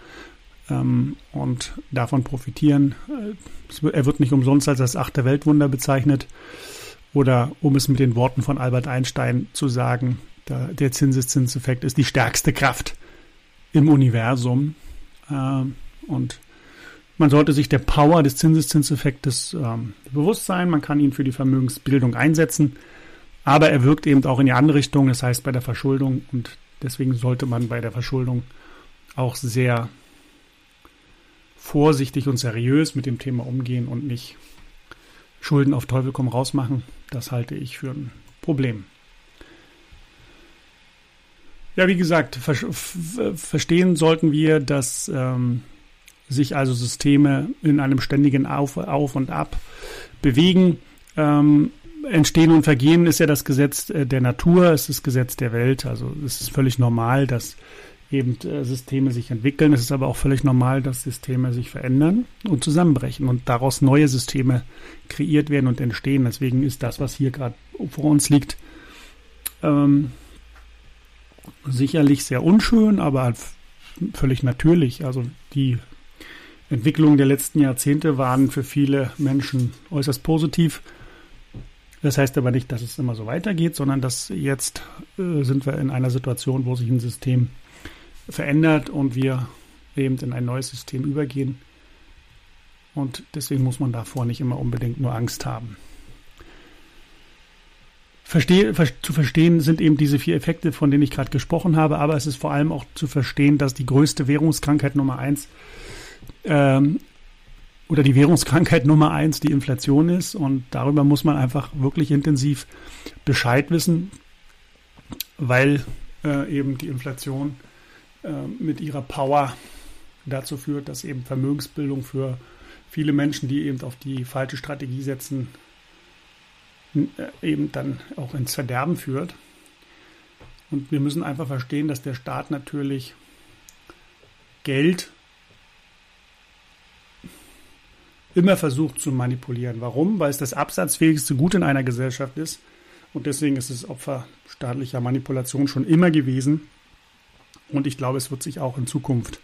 ähm, und davon profitieren. Äh, er wird nicht umsonst als das achte Weltwunder bezeichnet. Oder um es mit den Worten von Albert Einstein zu sagen, der, der Zinseszinseffekt ist die stärkste Kraft im Universum. Ähm, und man sollte sich der Power des Zinseszinseffektes ähm, bewusst sein. Man kann ihn für die Vermögensbildung einsetzen, aber er wirkt eben auch in die andere Richtung, das heißt bei der Verschuldung. Und deswegen sollte man bei der Verschuldung auch sehr vorsichtig und seriös mit dem Thema umgehen und nicht Schulden auf Teufel komm raus machen. Das halte ich für ein Problem. Ja, wie gesagt, ver verstehen sollten wir, dass ähm, sich also Systeme in einem ständigen Auf, Auf und Ab bewegen. Ähm, Entstehen und Vergehen ist ja das Gesetz äh, der Natur, es ist das Gesetz der Welt. Also es ist völlig normal, dass eben äh, Systeme sich entwickeln. Es ist aber auch völlig normal, dass Systeme sich verändern und zusammenbrechen und daraus neue Systeme kreiert werden und entstehen. Deswegen ist das, was hier gerade vor uns liegt, ähm, sicherlich sehr unschön, aber völlig natürlich. Also die Entwicklungen der letzten Jahrzehnte waren für viele Menschen äußerst positiv. Das heißt aber nicht, dass es immer so weitergeht, sondern dass jetzt äh, sind wir in einer Situation, wo sich ein System verändert und wir eben in ein neues System übergehen. Und deswegen muss man davor nicht immer unbedingt nur Angst haben. Versteh, zu verstehen sind eben diese vier Effekte, von denen ich gerade gesprochen habe, aber es ist vor allem auch zu verstehen, dass die größte Währungskrankheit Nummer eins ähm, oder die Währungskrankheit Nummer eins die Inflation ist und darüber muss man einfach wirklich intensiv Bescheid wissen, weil äh, eben die Inflation äh, mit ihrer Power dazu führt, dass eben Vermögensbildung für viele Menschen, die eben auf die falsche Strategie setzen, eben dann auch ins Verderben führt. Und wir müssen einfach verstehen, dass der Staat natürlich Geld immer versucht zu manipulieren. Warum? Weil es das absatzfähigste Gut in einer Gesellschaft ist. Und deswegen ist es Opfer staatlicher Manipulation schon immer gewesen. Und ich glaube, es wird sich auch in Zukunft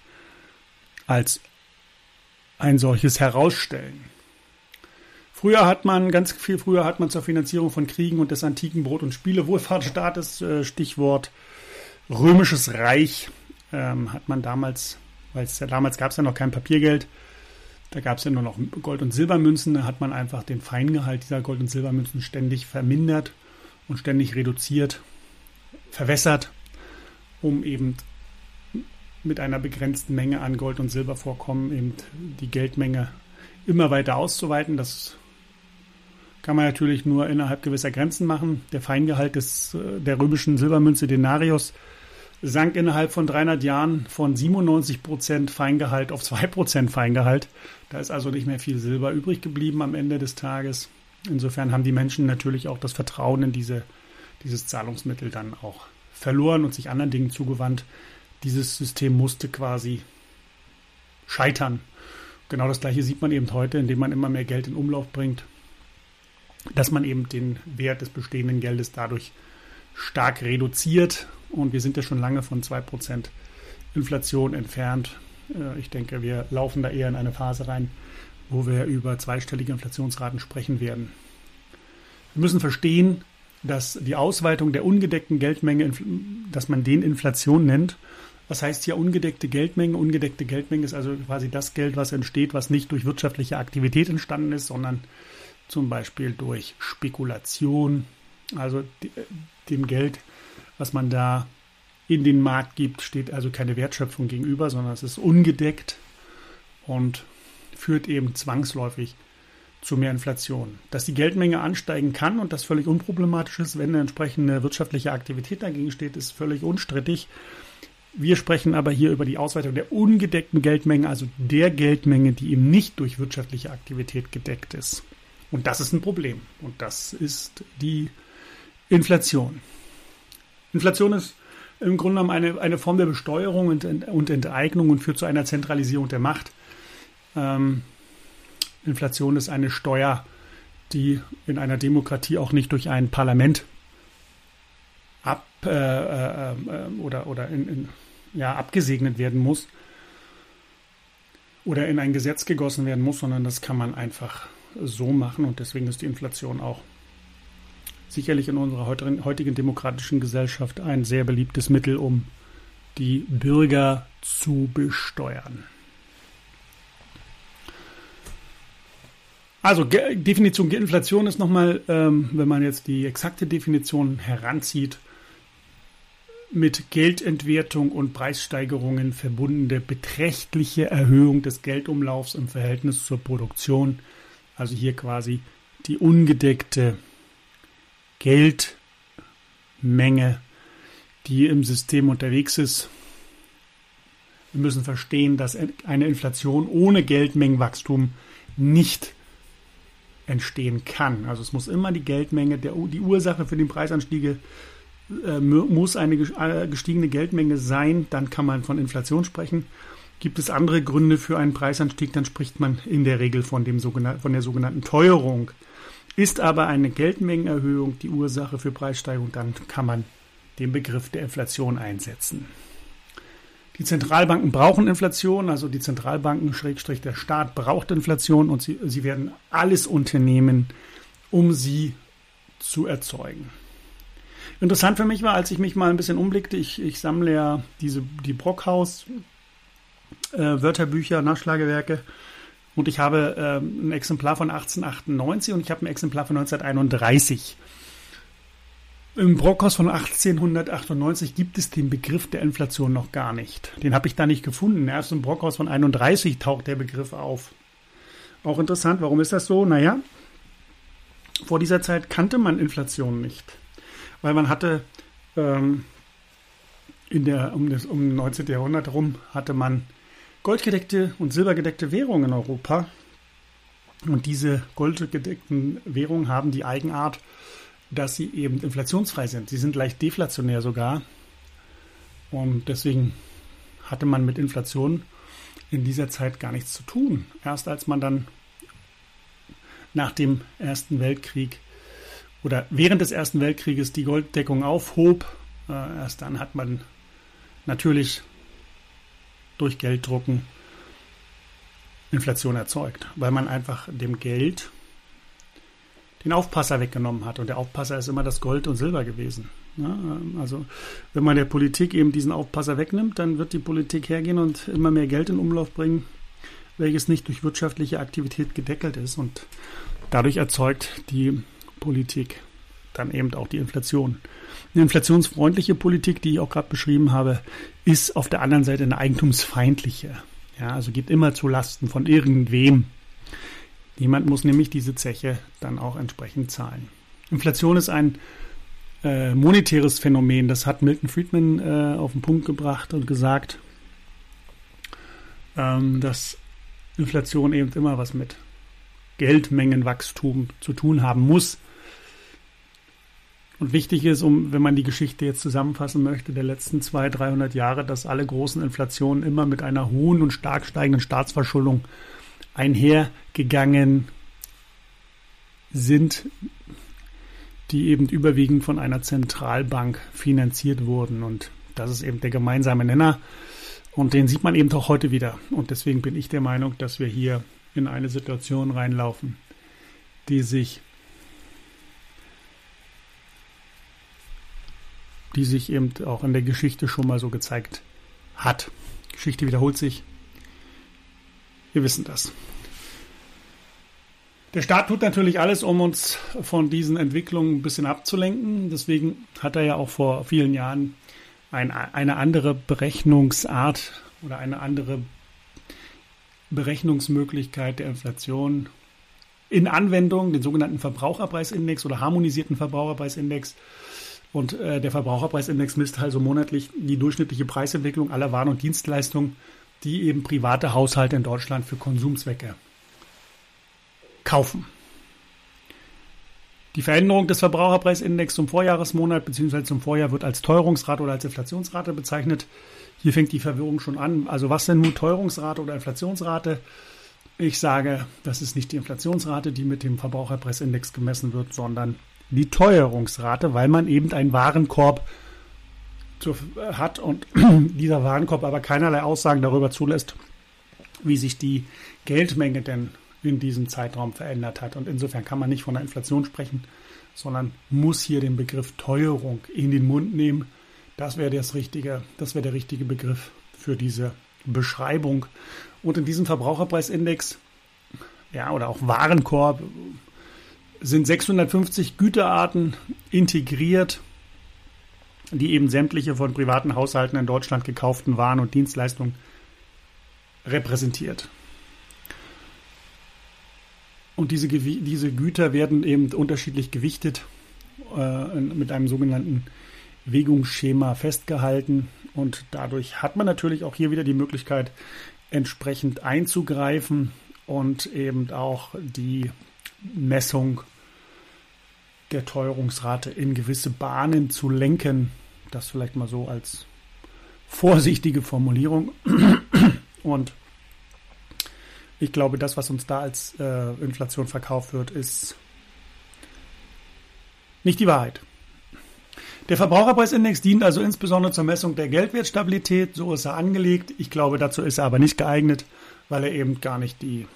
als ein solches herausstellen. Früher hat man, ganz viel früher hat man zur Finanzierung von Kriegen und des antiken Brot- und Spielewohlfahrtsstaates, äh, Stichwort Römisches Reich, ähm, hat man damals, weil es ja damals gab es ja noch kein Papiergeld, da gab es ja nur noch Gold- und Silbermünzen, da hat man einfach den Feingehalt dieser Gold- und Silbermünzen ständig vermindert und ständig reduziert, verwässert, um eben mit einer begrenzten Menge an Gold- und Silbervorkommen eben die Geldmenge immer weiter auszuweiten. Das kann man natürlich nur innerhalb gewisser Grenzen machen. Der Feingehalt des, äh, der römischen Silbermünze Denarius sank innerhalb von 300 Jahren von 97 Prozent Feingehalt auf 2 Prozent Feingehalt. Da ist also nicht mehr viel Silber übrig geblieben am Ende des Tages. Insofern haben die Menschen natürlich auch das Vertrauen in diese, dieses Zahlungsmittel dann auch verloren und sich anderen Dingen zugewandt. Dieses System musste quasi scheitern. Genau das gleiche sieht man eben heute, indem man immer mehr Geld in Umlauf bringt dass man eben den Wert des bestehenden Geldes dadurch stark reduziert. Und wir sind ja schon lange von 2% Inflation entfernt. Äh, ich denke, wir laufen da eher in eine Phase rein, wo wir über zweistellige Inflationsraten sprechen werden. Wir müssen verstehen, dass die Ausweitung der ungedeckten Geldmenge, dass man den Inflation nennt. Was heißt hier ungedeckte Geldmenge? Ungedeckte Geldmenge ist also quasi das Geld, was entsteht, was nicht durch wirtschaftliche Aktivität entstanden ist, sondern zum Beispiel durch Spekulation, also dem Geld, was man da in den Markt gibt, steht also keine Wertschöpfung gegenüber, sondern es ist ungedeckt und führt eben zwangsläufig zu mehr Inflation. Dass die Geldmenge ansteigen kann und das völlig unproblematisch ist, wenn eine entsprechende wirtschaftliche Aktivität dagegen steht, ist völlig unstrittig. Wir sprechen aber hier über die Ausweitung der ungedeckten Geldmenge, also der Geldmenge, die eben nicht durch wirtschaftliche Aktivität gedeckt ist. Und das ist ein Problem. Und das ist die Inflation. Inflation ist im Grunde genommen eine, eine Form der Besteuerung und, und Enteignung und führt zu einer Zentralisierung der Macht. Ähm, Inflation ist eine Steuer, die in einer Demokratie auch nicht durch ein Parlament ab äh, äh, äh, oder, oder in, in, ja, abgesegnet werden muss oder in ein Gesetz gegossen werden muss, sondern das kann man einfach so machen und deswegen ist die Inflation auch sicherlich in unserer heutigen demokratischen Gesellschaft ein sehr beliebtes Mittel, um die Bürger zu besteuern. Also Definition Inflation ist nochmal, ähm, wenn man jetzt die exakte Definition heranzieht, mit Geldentwertung und Preissteigerungen verbundene beträchtliche Erhöhung des Geldumlaufs im Verhältnis zur Produktion. Also hier quasi die ungedeckte Geldmenge, die im System unterwegs ist. Wir müssen verstehen, dass eine Inflation ohne Geldmengenwachstum nicht entstehen kann. Also es muss immer die Geldmenge, der, die Ursache für den Preisanstiege äh, muss eine äh, gestiegene Geldmenge sein, dann kann man von Inflation sprechen. Gibt es andere Gründe für einen Preisanstieg, dann spricht man in der Regel von, dem von der sogenannten Teuerung. Ist aber eine Geldmengenerhöhung die Ursache für Preissteigerung, dann kann man den Begriff der Inflation einsetzen. Die Zentralbanken brauchen Inflation, also die Zentralbanken, Schrägstrich der Staat braucht Inflation und sie, sie werden alles unternehmen, um sie zu erzeugen. Interessant für mich war, als ich mich mal ein bisschen umblickte, ich, ich sammle ja diese, die Brockhaus äh, Wörterbücher, Nachschlagewerke und ich habe äh, ein Exemplar von 1898 und ich habe ein Exemplar von 1931. Im Brockhaus von 1898 gibt es den Begriff der Inflation noch gar nicht. Den habe ich da nicht gefunden. Erst im Brockhaus von 31 taucht der Begriff auf. Auch interessant, warum ist das so? Naja, vor dieser Zeit kannte man Inflation nicht. Weil man hatte ähm, in der, um, das, um 19. Jahrhundert herum hatte man goldgedeckte und silbergedeckte Währungen in Europa. Und diese goldgedeckten Währungen haben die Eigenart, dass sie eben inflationsfrei sind. Sie sind leicht deflationär sogar. Und deswegen hatte man mit Inflation in dieser Zeit gar nichts zu tun. Erst als man dann nach dem Ersten Weltkrieg oder während des Ersten Weltkrieges die Golddeckung aufhob, äh, erst dann hat man natürlich durch Gelddrucken Inflation erzeugt, weil man einfach dem Geld den Aufpasser weggenommen hat. Und der Aufpasser ist immer das Gold und Silber gewesen. Ja, ähm, also wenn man der Politik eben diesen Aufpasser wegnimmt, dann wird die Politik hergehen und immer mehr Geld in Umlauf bringen, welches nicht durch wirtschaftliche Aktivität gedeckelt ist. Und dadurch erzeugt die Politik dann eben auch die Inflation. Eine inflationsfreundliche Politik, die ich auch gerade beschrieben habe, ist auf der anderen Seite eine eigentumsfeindliche. Ja, also geht immer zu Lasten von irgendwem. Jemand muss nämlich diese Zeche dann auch entsprechend zahlen. Inflation ist ein äh, monetäres Phänomen. Das hat Milton Friedman äh, auf den Punkt gebracht und gesagt, ähm, dass Inflation eben immer was mit Geldmengenwachstum zu tun haben muss. Und wichtig ist, um, wenn man die Geschichte jetzt zusammenfassen möchte, der letzten 200, 300 Jahre, dass alle großen Inflationen immer mit einer hohen und stark steigenden Staatsverschuldung einhergegangen sind, die eben überwiegend von einer Zentralbank finanziert wurden. Und das ist eben der gemeinsame Nenner. Und den sieht man eben auch heute wieder. Und deswegen bin ich der Meinung, dass wir hier in eine Situation reinlaufen, die sich die sich eben auch in der Geschichte schon mal so gezeigt hat. Geschichte wiederholt sich. Wir wissen das. Der Staat tut natürlich alles, um uns von diesen Entwicklungen ein bisschen abzulenken. Deswegen hat er ja auch vor vielen Jahren ein, eine andere Berechnungsart oder eine andere Berechnungsmöglichkeit der Inflation in Anwendung, den sogenannten Verbraucherpreisindex oder harmonisierten Verbraucherpreisindex. Und äh, der Verbraucherpreisindex misst also monatlich die durchschnittliche Preisentwicklung aller Waren und Dienstleistungen, die eben private Haushalte in Deutschland für Konsumzwecke kaufen. Die Veränderung des Verbraucherpreisindex zum Vorjahresmonat bzw. zum Vorjahr wird als Teuerungsrate oder als Inflationsrate bezeichnet. Hier fängt die Verwirrung schon an. Also was denn nun Teuerungsrate oder Inflationsrate? Ich sage, das ist nicht die Inflationsrate, die mit dem Verbraucherpreisindex gemessen wird, sondern die Teuerungsrate, weil man eben einen Warenkorb hat und dieser Warenkorb aber keinerlei Aussagen darüber zulässt, wie sich die Geldmenge denn in diesem Zeitraum verändert hat. Und insofern kann man nicht von der Inflation sprechen, sondern muss hier den Begriff Teuerung in den Mund nehmen. Das wäre das richtige, das wäre der richtige Begriff für diese Beschreibung. Und in diesem Verbraucherpreisindex, ja, oder auch Warenkorb, sind 650 Güterarten integriert, die eben sämtliche von privaten Haushalten in Deutschland gekauften Waren und Dienstleistungen repräsentiert. Und diese, diese Güter werden eben unterschiedlich gewichtet, äh, mit einem sogenannten Wegungsschema festgehalten. Und dadurch hat man natürlich auch hier wieder die Möglichkeit, entsprechend einzugreifen und eben auch die Messung der Teuerungsrate in gewisse Bahnen zu lenken. Das vielleicht mal so als vorsichtige Formulierung. Und ich glaube, das, was uns da als äh, Inflation verkauft wird, ist nicht die Wahrheit. Der Verbraucherpreisindex dient also insbesondere zur Messung der Geldwertstabilität. So ist er angelegt. Ich glaube, dazu ist er aber nicht geeignet, weil er eben gar nicht die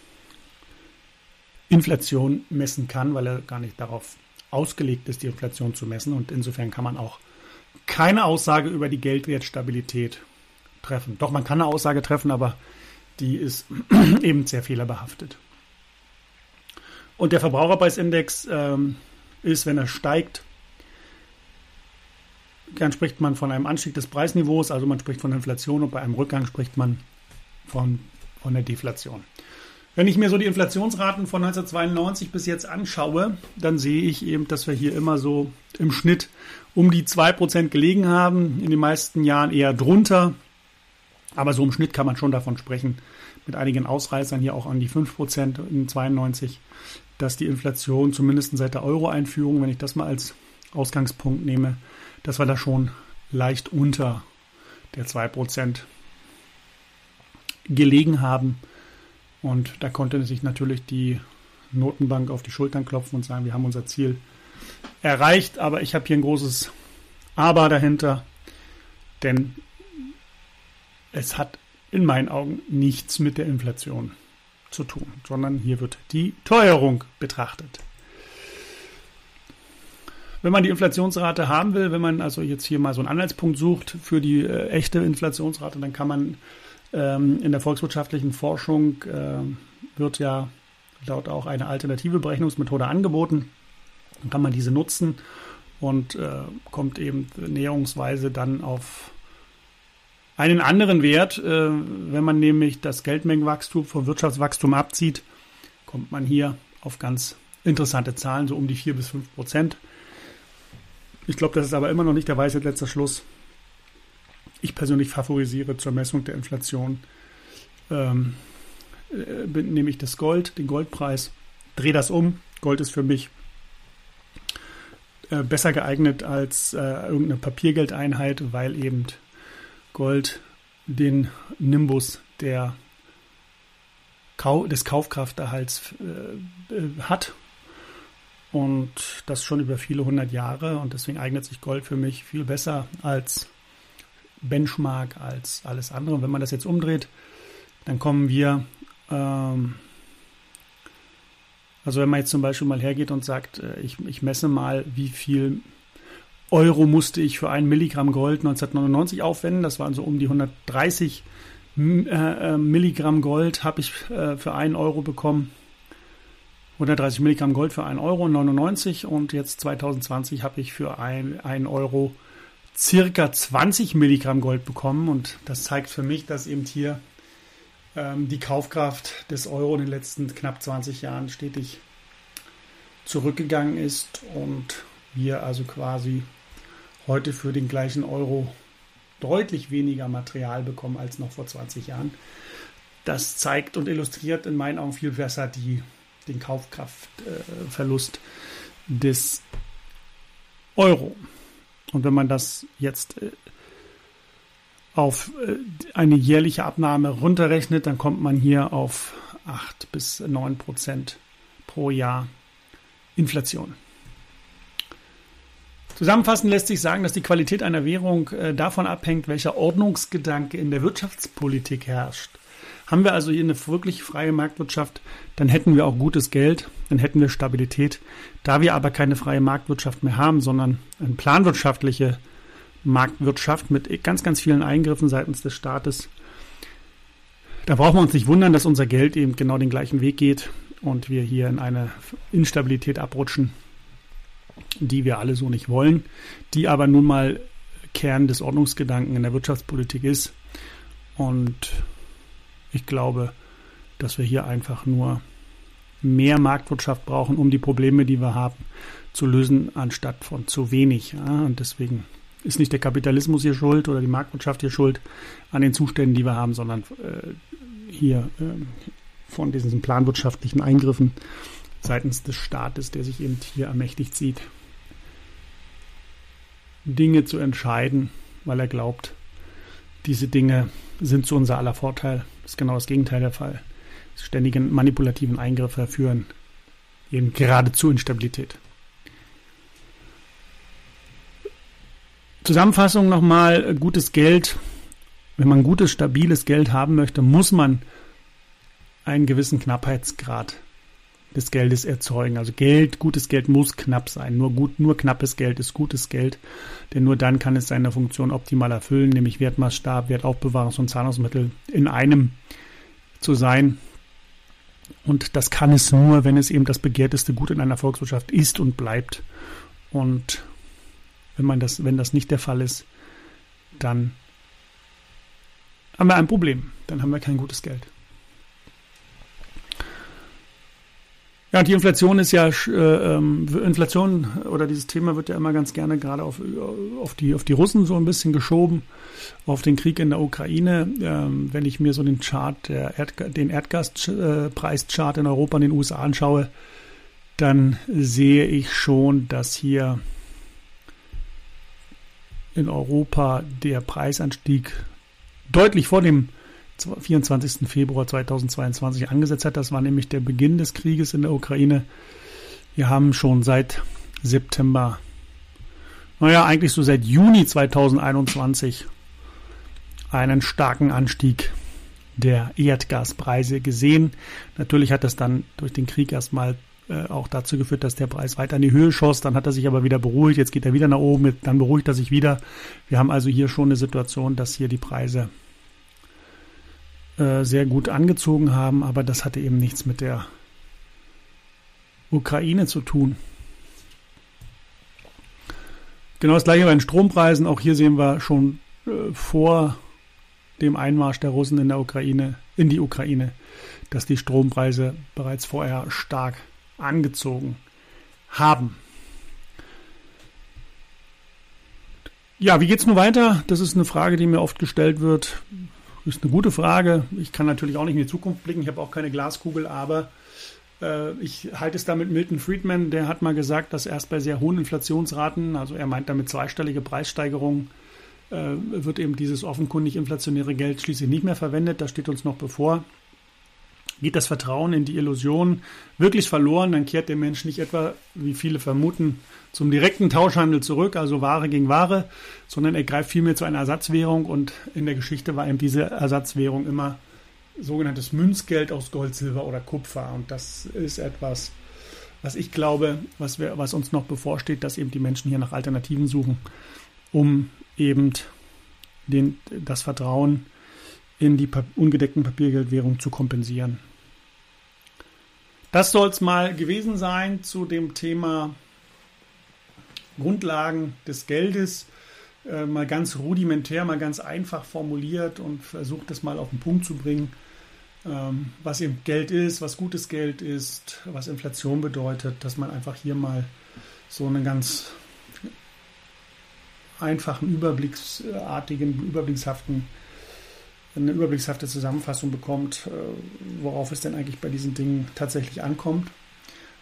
Inflation messen kann, weil er gar nicht darauf ausgelegt ist, die Inflation zu messen. Und insofern kann man auch keine Aussage über die Geldwertstabilität treffen. Doch man kann eine Aussage treffen, aber die ist eben sehr fehlerbehaftet. Und der Verbraucherpreisindex ähm, ist, wenn er steigt, dann spricht man von einem Anstieg des Preisniveaus, also man spricht von Inflation und bei einem Rückgang spricht man von, von der Deflation. Wenn ich mir so die Inflationsraten von 1992 bis jetzt anschaue, dann sehe ich eben, dass wir hier immer so im Schnitt um die 2% gelegen haben, in den meisten Jahren eher drunter. Aber so im Schnitt kann man schon davon sprechen, mit einigen Ausreißern hier auch an die 5% in 92, dass die Inflation zumindest seit der Euro-Einführung, wenn ich das mal als Ausgangspunkt nehme, dass wir da schon leicht unter der 2% gelegen haben. Und da konnte sich natürlich die Notenbank auf die Schultern klopfen und sagen, wir haben unser Ziel erreicht. Aber ich habe hier ein großes Aber dahinter, denn es hat in meinen Augen nichts mit der Inflation zu tun, sondern hier wird die Teuerung betrachtet. Wenn man die Inflationsrate haben will, wenn man also jetzt hier mal so einen Anhaltspunkt sucht für die äh, echte Inflationsrate, dann kann man ähm, in der volkswirtschaftlichen Forschung äh, wird ja laut auch eine alternative Berechnungsmethode angeboten. Dann kann man diese nutzen und äh, kommt eben näherungsweise dann auf einen anderen Wert. Äh, wenn man nämlich das Geldmengenwachstum vom Wirtschaftswachstum abzieht, kommt man hier auf ganz interessante Zahlen, so um die 4 bis 5 Prozent. Ich glaube, das ist aber immer noch nicht der Weisheit letzter Schluss. Ich persönlich favorisiere zur Messung der Inflation ähm, äh, nämlich das Gold, den Goldpreis. Drehe das um. Gold ist für mich äh, besser geeignet als äh, irgendeine Papiergeldeinheit, weil eben Gold den Nimbus der Kau des Kaufkrafterhalts äh, äh, hat und das schon über viele hundert Jahre und deswegen eignet sich Gold für mich viel besser als Benchmark, als alles andere. Und wenn man das jetzt umdreht, dann kommen wir ähm, Also wenn man jetzt zum Beispiel mal hergeht und sagt, äh, ich, ich messe mal, wie viel Euro musste ich für ein Milligramm Gold 1999 aufwenden, das waren so um die 130 äh, äh, Milligramm Gold habe ich für einen Euro bekommen. 130 Milligramm Gold für 1,99 Euro und jetzt 2020 habe ich für 1 Euro circa 20 Milligramm Gold bekommen und das zeigt für mich, dass eben hier ähm, die Kaufkraft des Euro in den letzten knapp 20 Jahren stetig zurückgegangen ist und wir also quasi heute für den gleichen Euro deutlich weniger Material bekommen als noch vor 20 Jahren. Das zeigt und illustriert in meinen Augen viel besser die, den Kaufkraftverlust äh, des Euro. Und wenn man das jetzt äh, auf äh, eine jährliche Abnahme runterrechnet, dann kommt man hier auf 8 bis 9 Prozent pro Jahr Inflation. Zusammenfassend lässt sich sagen, dass die Qualität einer Währung äh, davon abhängt, welcher Ordnungsgedanke in der Wirtschaftspolitik herrscht. Haben wir also hier eine wirklich freie Marktwirtschaft, dann hätten wir auch gutes Geld, dann hätten wir Stabilität. Da wir aber keine freie Marktwirtschaft mehr haben, sondern eine planwirtschaftliche Marktwirtschaft mit ganz, ganz vielen Eingriffen seitens des Staates, da brauchen wir uns nicht wundern, dass unser Geld eben genau den gleichen Weg geht und wir hier in eine Instabilität abrutschen, die wir alle so nicht wollen, die aber nun mal Kern des Ordnungsgedanken in der Wirtschaftspolitik ist. Und ich glaube, dass wir hier einfach nur mehr Marktwirtschaft brauchen, um die Probleme, die wir haben, zu lösen, anstatt von zu wenig. und deswegen ist nicht der Kapitalismus hier schuld oder die Marktwirtschaft hier schuld an den Zuständen, die wir haben, sondern äh, hier äh, von diesen planwirtschaftlichen Eingriffen seitens des Staates, der sich eben hier ermächtigt sieht, Dinge zu entscheiden, weil er glaubt, diese Dinge sind zu unser aller Vorteil. Das ist genau das Gegenteil der Fall. Ständige manipulativen Eingriffe führen eben gerade zu Instabilität. Zusammenfassung nochmal, gutes Geld. Wenn man gutes, stabiles Geld haben möchte, muss man einen gewissen Knappheitsgrad des Geldes erzeugen. Also Geld, gutes Geld muss knapp sein. Nur gut, nur knappes Geld ist gutes Geld, denn nur dann kann es seine Funktion optimal erfüllen, nämlich Wertmaßstab, Wertaufbewahrungs- und Zahlungsmittel in einem zu sein. Und das kann es nur, wenn es eben das begehrteste Gut in einer Volkswirtschaft ist und bleibt. Und wenn man das, wenn das nicht der Fall ist, dann haben wir ein Problem. Dann haben wir kein gutes Geld. Ja, und die Inflation ist ja, äh, ähm, Inflation oder dieses Thema wird ja immer ganz gerne gerade auf, auf, die, auf die Russen so ein bisschen geschoben, auf den Krieg in der Ukraine. Ähm, wenn ich mir so den Chart, der Erd, den Erdgaspreischart in Europa und den USA anschaue, dann sehe ich schon, dass hier in Europa der Preisanstieg deutlich vor dem 24. Februar 2022 angesetzt hat. Das war nämlich der Beginn des Krieges in der Ukraine. Wir haben schon seit September, naja, eigentlich so seit Juni 2021 einen starken Anstieg der Erdgaspreise gesehen. Natürlich hat das dann durch den Krieg erstmal äh, auch dazu geführt, dass der Preis weiter in die Höhe schoss. Dann hat er sich aber wieder beruhigt. Jetzt geht er wieder nach oben. Dann beruhigt er sich wieder. Wir haben also hier schon eine Situation, dass hier die Preise äh, sehr gut angezogen haben, aber das hatte eben nichts mit der Ukraine zu tun. Genau das gleiche bei den Strompreisen. Auch hier sehen wir schon äh, vor dem Einmarsch der Russen in der Ukraine, in die Ukraine, dass die Strompreise bereits vorher stark angezogen haben. Ja, wie geht's nun weiter? Das ist eine Frage, die mir oft gestellt wird. Das ist eine gute Frage. Ich kann natürlich auch nicht in die Zukunft blicken. Ich habe auch keine Glaskugel, aber äh, ich halte es da mit Milton Friedman. Der hat mal gesagt, dass erst bei sehr hohen Inflationsraten, also er meint damit zweistellige Preissteigerungen, äh, wird eben dieses offenkundig inflationäre Geld schließlich nicht mehr verwendet. Das steht uns noch bevor geht das Vertrauen in die Illusion wirklich verloren, dann kehrt der Mensch nicht etwa, wie viele vermuten, zum direkten Tauschhandel zurück, also Ware gegen Ware, sondern er greift vielmehr zu einer Ersatzwährung und in der Geschichte war eben diese Ersatzwährung immer sogenanntes Münzgeld aus Gold, Silber oder Kupfer. Und das ist etwas, was ich glaube, was, wir, was uns noch bevorsteht, dass eben die Menschen hier nach Alternativen suchen, um eben den, das Vertrauen in die ungedeckten Papiergeldwährungen zu kompensieren. Das soll es mal gewesen sein zu dem Thema Grundlagen des Geldes. Äh, mal ganz rudimentär, mal ganz einfach formuliert und versucht das mal auf den Punkt zu bringen, ähm, was eben Geld ist, was gutes Geld ist, was Inflation bedeutet, dass man einfach hier mal so einen ganz einfachen, überblicksartigen, überblickshaften eine überblickshafte Zusammenfassung bekommt, äh, worauf es denn eigentlich bei diesen Dingen tatsächlich ankommt.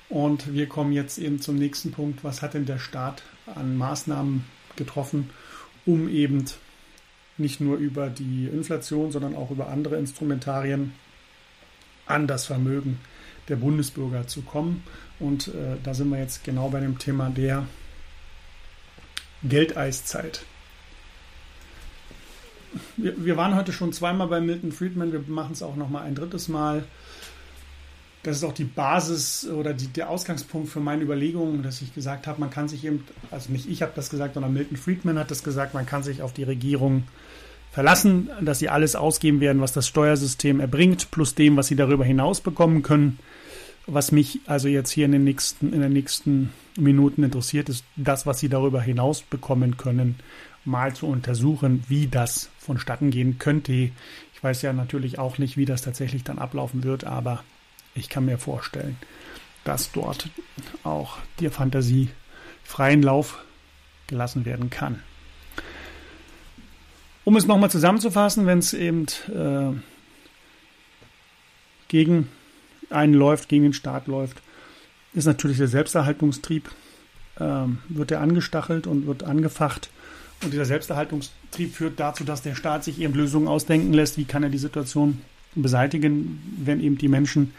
Und wir kommen jetzt eben zum nächsten Punkt. Was hat denn der Staat an Maßnahmen getroffen, um eben nicht nur über die Inflation, sondern auch über andere Instrumentarien an das Vermögen der Bundesbürger zu kommen. Und äh, da sind wir jetzt genau bei dem Thema der Geldeiszeit wir, wir waren heute schon zweimal bei Milton Friedman, wir machen es auch noch mal ein drittes Mal. Das ist auch die Basis oder die, der Ausgangspunkt für meine Überlegungen, dass ich gesagt habe, man kann sich eben, also nicht ich habe das gesagt, sondern Milton Friedman hat das gesagt, man kann sich auf die Regierung verlassen, dass sie alles ausgeben werden, was das Steuersystem erbringt, plus dem, was sie darüber hinaus bekommen können. Was mich also jetzt hier in den nächsten, in den nächsten Minuten interessiert, ist das, was sie darüber hinaus bekommen können mal zu untersuchen, wie das vonstatten gehen könnte. Ich weiß ja natürlich auch nicht, wie das tatsächlich dann ablaufen wird, aber ich kann mir vorstellen, dass dort auch die Fantasie freien Lauf gelassen werden kann. Um es nochmal zusammenzufassen, wenn es eben äh, gegen einen läuft, gegen den Staat läuft, ist natürlich der Selbsterhaltungstrieb, äh, wird er angestachelt und wird angefacht und dieser Selbsterhaltungstrieb führt dazu, dass der Staat sich eben Lösungen ausdenken lässt, wie kann er die Situation beseitigen, wenn eben die Menschen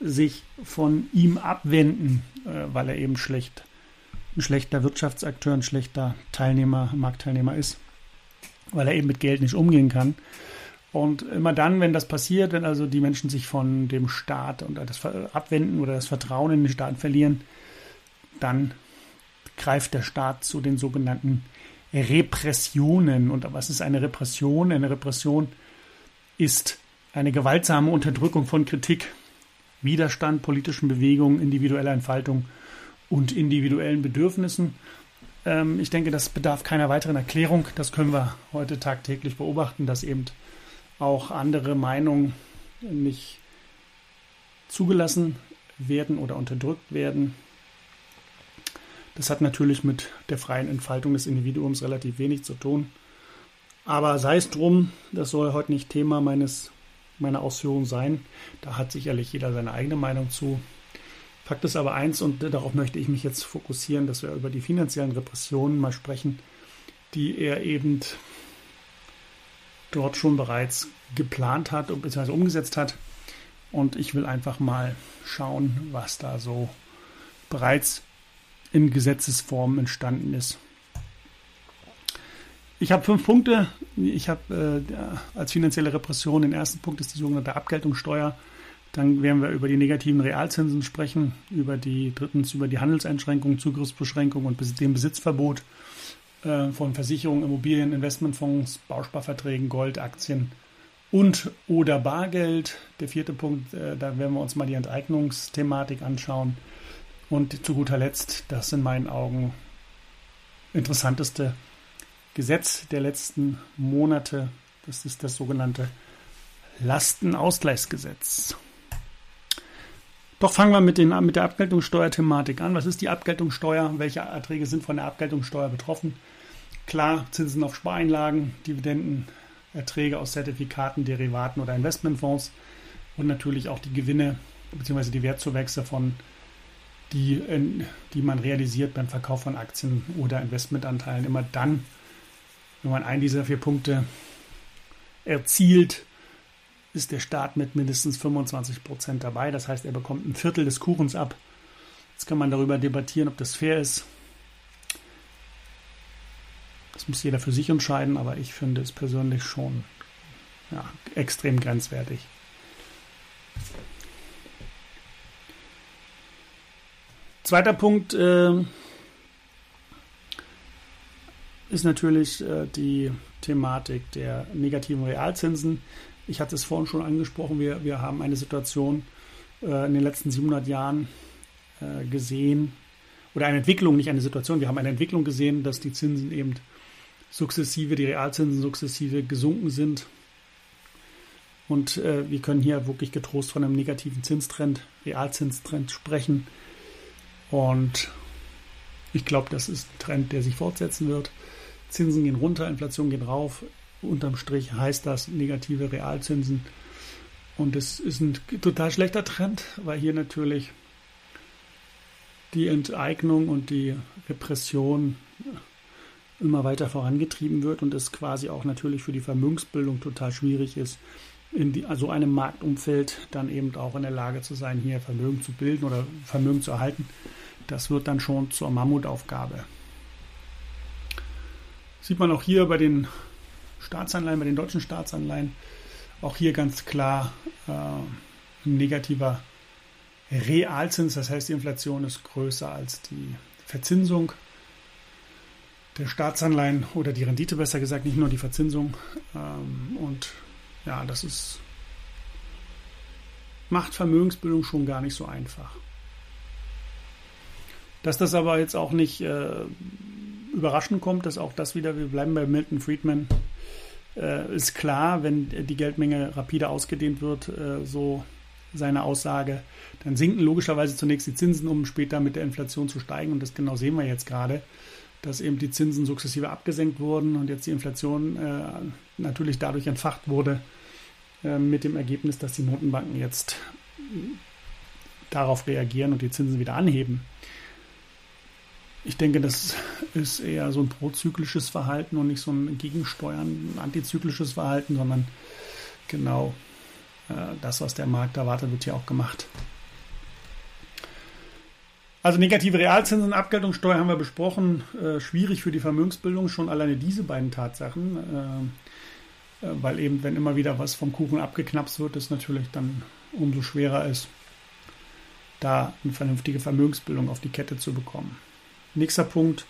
sich von ihm abwenden, äh, weil er eben schlecht, ein schlechter Wirtschaftsakteur, ein schlechter Teilnehmer, Marktteilnehmer ist, weil er eben mit Geld nicht umgehen kann. Und immer dann, wenn das passiert, wenn also die Menschen sich von dem Staat und das abwenden oder das Vertrauen in den Staat verlieren, dann greift der Staat zu den sogenannten Repressionen. Und was ist eine Repression? Eine Repression ist eine gewaltsame Unterdrückung von Kritik, Widerstand, politischen Bewegungen, individueller Entfaltung und individuellen Bedürfnissen. Ähm, ich denke, das bedarf keiner weiteren Erklärung. Das können wir heute tagtäglich beobachten, dass eben auch andere Meinungen nicht zugelassen werden oder unterdrückt werden. Das hat natürlich mit der freien Entfaltung des Individuums relativ wenig zu tun. Aber sei es drum, das soll heute nicht Thema meines, meiner Ausführung sein. Da hat sicherlich jeder seine eigene Meinung zu. Fakt ist aber eins, und darauf möchte ich mich jetzt fokussieren, dass wir über die finanziellen Repressionen mal sprechen, die er eben dort schon bereits geplant hat bzw. umgesetzt hat. Und ich will einfach mal schauen, was da so bereits in Gesetzesform entstanden ist. Ich habe fünf Punkte. Ich habe äh, als finanzielle Repression den ersten Punkt ist die sogenannte Abgeltungssteuer. Dann werden wir über die negativen Realzinsen sprechen, über die drittens über die Handelseinschränkungen, Zugriffsbeschränkungen und den Besitzverbot äh, von Versicherungen, Immobilien, Investmentfonds, Bausparverträgen, Gold, Aktien und oder Bargeld. Der vierte Punkt, äh, da werden wir uns mal die Enteignungsthematik anschauen. Und zu guter Letzt, das in meinen Augen interessanteste Gesetz der letzten Monate, das ist das sogenannte Lastenausgleichsgesetz. Doch fangen wir mit, den, mit der Abgeltungssteuerthematik an. Was ist die Abgeltungssteuer? Welche Erträge sind von der Abgeltungssteuer betroffen? Klar, Zinsen auf Spareinlagen, Dividenden, Erträge aus Zertifikaten, Derivaten oder Investmentfonds und natürlich auch die Gewinne bzw. die Wertzuwächse von die, die man realisiert beim Verkauf von Aktien oder Investmentanteilen. Immer dann, wenn man einen dieser vier Punkte erzielt, ist der Staat mit mindestens 25 Prozent dabei. Das heißt, er bekommt ein Viertel des Kuchens ab. Jetzt kann man darüber debattieren, ob das fair ist. Das muss jeder für sich entscheiden, aber ich finde es persönlich schon ja, extrem grenzwertig. Zweiter Punkt äh, ist natürlich äh, die Thematik der negativen Realzinsen. Ich hatte es vorhin schon angesprochen, wir, wir haben eine Situation äh, in den letzten 700 Jahren äh, gesehen, oder eine Entwicklung, nicht eine Situation, wir haben eine Entwicklung gesehen, dass die Zinsen eben sukzessive, die Realzinsen sukzessive gesunken sind. Und äh, wir können hier wirklich getrost von einem negativen Zinstrend, Realzinstrend sprechen. Und ich glaube, das ist ein Trend, der sich fortsetzen wird. Zinsen gehen runter, Inflation geht rauf. Unterm Strich heißt das negative Realzinsen. Und es ist ein total schlechter Trend, weil hier natürlich die Enteignung und die Repression immer weiter vorangetrieben wird und es quasi auch natürlich für die Vermögensbildung total schwierig ist, in die, also einem Marktumfeld dann eben auch in der Lage zu sein, hier Vermögen zu bilden oder Vermögen zu erhalten. Das wird dann schon zur Mammutaufgabe. Sieht man auch hier bei den Staatsanleihen, bei den deutschen Staatsanleihen, auch hier ganz klar äh, ein negativer Realzins, das heißt die Inflation ist größer als die Verzinsung der Staatsanleihen oder die Rendite besser gesagt, nicht nur die Verzinsung. Ähm, und ja, das ist macht Vermögensbildung schon gar nicht so einfach. Dass das aber jetzt auch nicht äh, überraschend kommt, dass auch das wieder, wir bleiben bei Milton Friedman, äh, ist klar, wenn die Geldmenge rapide ausgedehnt wird, äh, so seine Aussage, dann sinken logischerweise zunächst die Zinsen, um später mit der Inflation zu steigen. Und das genau sehen wir jetzt gerade, dass eben die Zinsen sukzessive abgesenkt wurden und jetzt die Inflation äh, natürlich dadurch entfacht wurde, mit dem Ergebnis, dass die Notenbanken jetzt darauf reagieren und die Zinsen wieder anheben. Ich denke, das ist eher so ein prozyklisches Verhalten und nicht so ein Gegensteuern, antizyklisches Verhalten, sondern genau äh, das, was der Markt erwartet, wird hier auch gemacht. Also negative Realzinsen, Abgeltungssteuer haben wir besprochen. Äh, schwierig für die Vermögensbildung, schon alleine diese beiden Tatsachen. Äh, äh, weil eben, wenn immer wieder was vom Kuchen abgeknapst wird, es natürlich dann umso schwerer ist, da eine vernünftige Vermögensbildung auf die Kette zu bekommen. Nächster Punkt,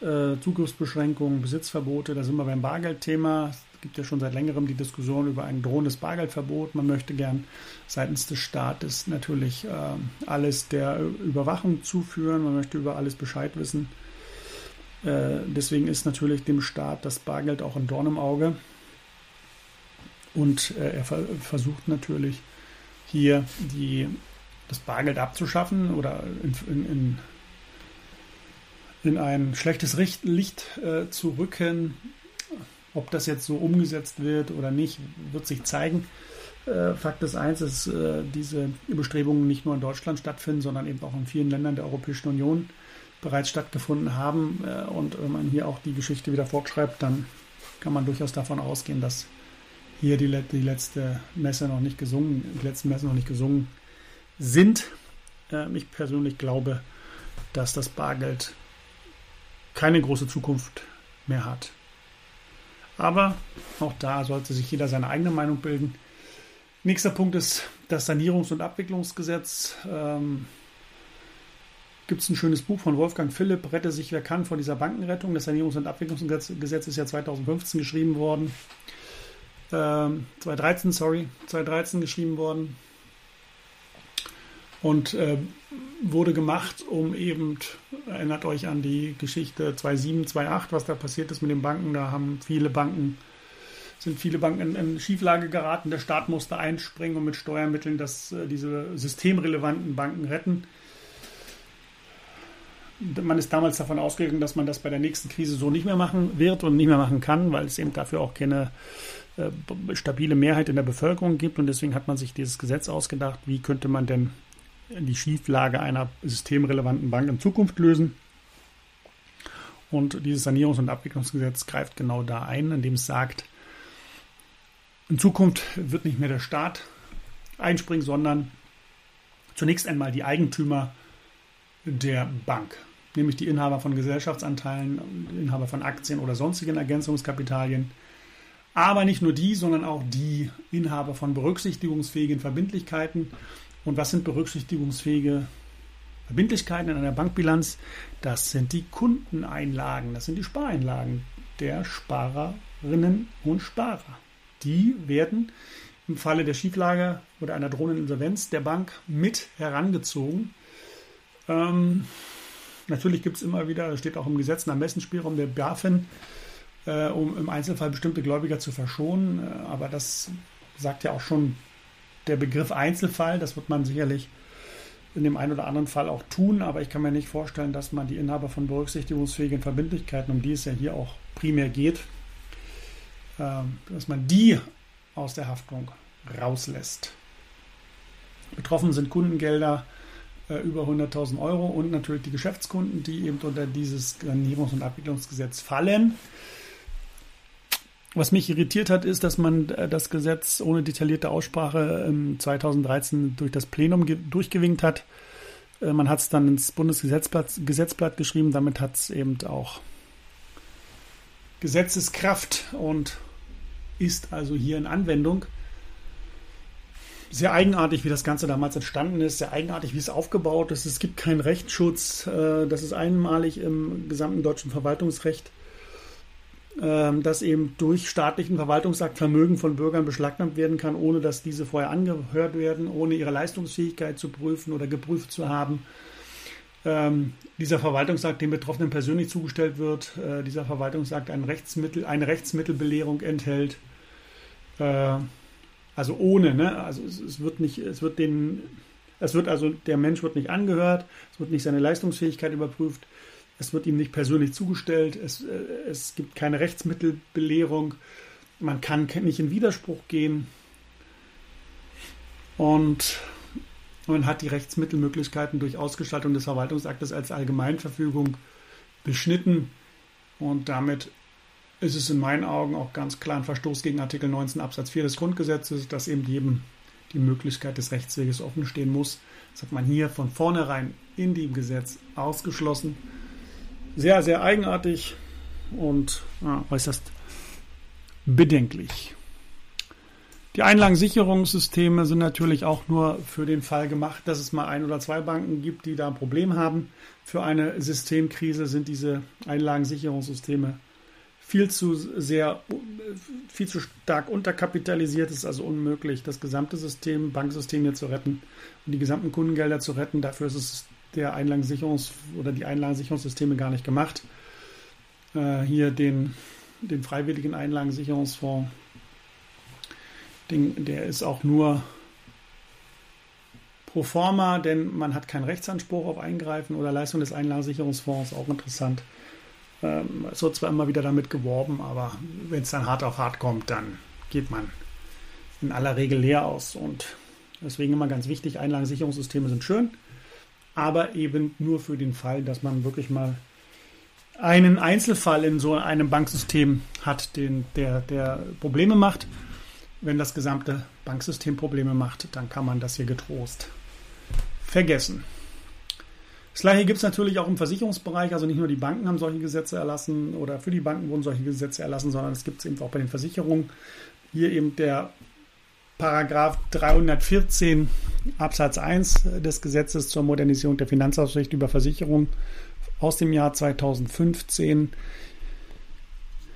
äh, Zugriffsbeschränkungen, Besitzverbote, da sind wir beim Bargeldthema gibt ja schon seit längerem die Diskussion über ein drohendes Bargeldverbot. Man möchte gern seitens des Staates natürlich äh, alles der Überwachung zuführen. Man möchte über alles Bescheid wissen. Äh, deswegen ist natürlich dem Staat das Bargeld auch ein Dorn im Auge. Und äh, er ver versucht natürlich hier die, das Bargeld abzuschaffen oder in, in, in in ein schlechtes Licht äh, zu rücken, ob das jetzt so umgesetzt wird oder nicht, wird sich zeigen. Äh, Fakt ist eins, dass äh, diese Bestrebungen nicht nur in Deutschland stattfinden, sondern eben auch in vielen Ländern der Europäischen Union bereits stattgefunden haben. Äh, und wenn man hier auch die Geschichte wieder fortschreibt, dann kann man durchaus davon ausgehen, dass hier die, die letzte Messe noch nicht gesungen, die letzten Messen noch nicht gesungen sind. Ich persönlich glaube, dass das Bargeld keine große Zukunft mehr hat. Aber auch da sollte sich jeder seine eigene Meinung bilden. Nächster Punkt ist das Sanierungs- und Abwicklungsgesetz. Ähm, Gibt es ein schönes Buch von Wolfgang Philipp, Rette sich wer kann vor dieser Bankenrettung. Das Sanierungs- und Abwicklungsgesetz ist ja 2015 geschrieben worden. Ähm, 2013, sorry, 2013 geschrieben worden und äh, wurde gemacht, um eben, erinnert euch an die Geschichte 2007, 2008, was da passiert ist mit den Banken. Da haben viele Banken, sind viele Banken in, in Schieflage geraten. Der Staat musste einspringen und mit Steuermitteln das, äh, diese systemrelevanten Banken retten. Man ist damals davon ausgegangen, dass man das bei der nächsten Krise so nicht mehr machen wird und nicht mehr machen kann, weil es eben dafür auch keine stabile Mehrheit in der Bevölkerung gibt. Und deswegen hat man sich dieses Gesetz ausgedacht, wie könnte man denn die Schieflage einer systemrelevanten Bank in Zukunft lösen. Und dieses Sanierungs- und Abwicklungsgesetz greift genau da ein, indem es sagt, in Zukunft wird nicht mehr der Staat einspringen, sondern zunächst einmal die Eigentümer der Bank, nämlich die Inhaber von Gesellschaftsanteilen, Inhaber von Aktien oder sonstigen Ergänzungskapitalien. Aber nicht nur die, sondern auch die Inhaber von berücksichtigungsfähigen Verbindlichkeiten und was sind berücksichtigungsfähige, Verbindlichkeiten in einer Bankbilanz, das sind die Kundeneinlagen, das sind die Spareinlagen der Sparerinnen und Sparer. Die werden im Falle der Schieflage oder einer drohenden Insolvenz der Bank mit herangezogen. Ähm, natürlich gibt es immer wieder, steht auch im Gesetz, einen Ermessensspielraum der BaFin, äh, um im Einzelfall bestimmte Gläubiger zu verschonen. Äh, aber das sagt ja auch schon der Begriff Einzelfall. Das wird man sicherlich in dem einen oder anderen Fall auch tun, aber ich kann mir nicht vorstellen, dass man die Inhaber von berücksichtigungsfähigen Verbindlichkeiten, um die es ja hier auch primär geht, ähm, dass man die aus der Haftung rauslässt. Betroffen sind Kundengelder äh, über 100.000 Euro und natürlich die Geschäftskunden, die eben unter dieses Sanierungs- und Abwicklungsgesetz fallen. Was mich irritiert hat, ist, dass man äh, das Gesetz ohne detaillierte Aussprache 2013 durch das Plenum durchgewinkt hat. Äh, man hat es dann ins Bundesgesetzblatt Gesetzblatt geschrieben, damit hat es eben auch Gesetzeskraft und ist also hier in Anwendung. Sehr eigenartig, wie das Ganze damals entstanden ist, sehr eigenartig, wie es aufgebaut ist. Es gibt keinen Rechtsschutz. Äh, das ist einmalig im gesamten deutschen Verwaltungsrecht, dass eben durch staatlichen Verwaltungsakt Vermögen von Bürgern beschlagnahmt werden kann, ohne dass diese vorher angehört werden, ohne ihre Leistungsfähigkeit zu prüfen oder geprüft zu haben. Ähm, dieser Verwaltungsakt dem Betroffenen persönlich zugestellt wird, äh, dieser Verwaltungsakt ein Rechtsmittel, eine Rechtsmittelbelehrung enthält. Äh, also ohne, ne? Also es, es, wird nicht, es wird den, es wird also, der Mensch wird nicht angehört, es wird nicht seine Leistungsfähigkeit überprüft, es wird ihm nicht persönlich zugestellt, es, äh, es gibt keine Rechtsmittelbelehrung, man kann nicht in Widerspruch gehen und man hat die Rechtsmittelmöglichkeiten durch Ausgestaltung des Verwaltungsaktes als Allgemeinverfügung beschnitten und damit ist es in meinen Augen auch ganz klar ein Verstoß gegen Artikel 19 Absatz 4 des Grundgesetzes, dass eben jedem die Möglichkeit des Rechtsweges offenstehen muss. Das hat man hier von vornherein in dem Gesetz ausgeschlossen. Sehr, sehr eigenartig und ja, äußerst bedenklich. Die Einlagensicherungssysteme sind natürlich auch nur für den Fall gemacht, dass es mal ein oder zwei Banken gibt, die da ein Problem haben. Für eine Systemkrise sind diese Einlagensicherungssysteme viel zu sehr, viel zu stark unterkapitalisiert. Es ist also unmöglich, das gesamte System, Banksystem hier zu retten und die gesamten Kundengelder zu retten. Dafür ist es der Einlagensicherungs- oder die Einlagensicherungssysteme gar nicht gemacht. Äh, hier den, den freiwilligen Einlagensicherungsfonds, den, der ist auch nur pro forma, denn man hat keinen Rechtsanspruch auf Eingreifen oder Leistung des Einlagensicherungsfonds, auch interessant. Ähm, es wird zwar immer wieder damit geworben, aber wenn es dann hart auf hart kommt, dann geht man in aller Regel leer aus. Und deswegen immer ganz wichtig, Einlagensicherungssysteme sind schön, aber eben nur für den Fall, dass man wirklich mal einen Einzelfall in so einem Banksystem hat, den, der, der Probleme macht. Wenn das gesamte Banksystem Probleme macht, dann kann man das hier getrost vergessen. Das gleiche gibt es natürlich auch im Versicherungsbereich. Also nicht nur die Banken haben solche Gesetze erlassen oder für die Banken wurden solche Gesetze erlassen, sondern es gibt es eben auch bei den Versicherungen. Hier eben der Paragraph 314 Absatz 1 des Gesetzes zur Modernisierung der Finanzaufsicht über Versicherungen aus dem Jahr 2015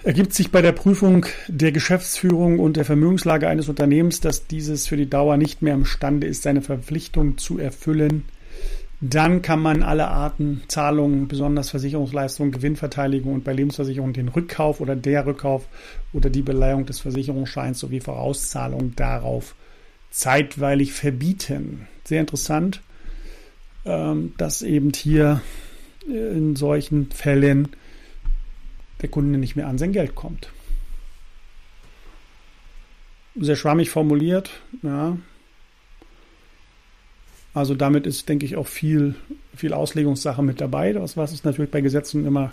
ergibt sich bei der Prüfung der Geschäftsführung und der Vermögenslage eines Unternehmens, dass dieses für die Dauer nicht mehr imstande ist, seine Verpflichtung zu erfüllen, dann kann man alle Arten Zahlungen, besonders Versicherungsleistungen, Gewinnverteidigung und bei Lebensversicherungen den Rückkauf oder der Rückkauf oder die Beleihung des Versicherungsscheins sowie Vorauszahlung darauf zeitweilig verbieten. Sehr interessant, ähm, dass eben hier in solchen Fällen der Kunde nicht mehr an sein Geld kommt. Sehr schwammig formuliert, ja, also damit ist, denke ich, auch viel, viel Auslegungssache mit dabei, was, es natürlich bei Gesetzen immer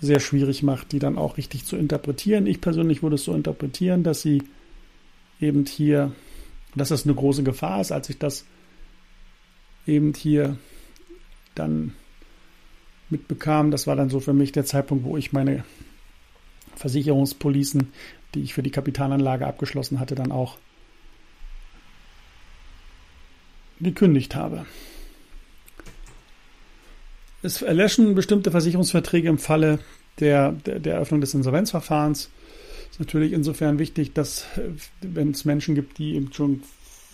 sehr schwierig macht, die dann auch richtig zu interpretieren. Ich persönlich würde es so interpretieren, dass sie eben hier, dass das eine große Gefahr ist, als ich das eben hier dann mitbekam. Das war dann so für mich der Zeitpunkt, wo ich meine Versicherungspolicen, die ich für die Kapitalanlage abgeschlossen hatte, dann auch gekündigt habe. es erlöschen bestimmte Versicherungsverträge im Falle der, der, der Eröffnung des Insolvenzverfahrens. Ist natürlich insofern wichtig, dass wenn es Menschen gibt, die eben schon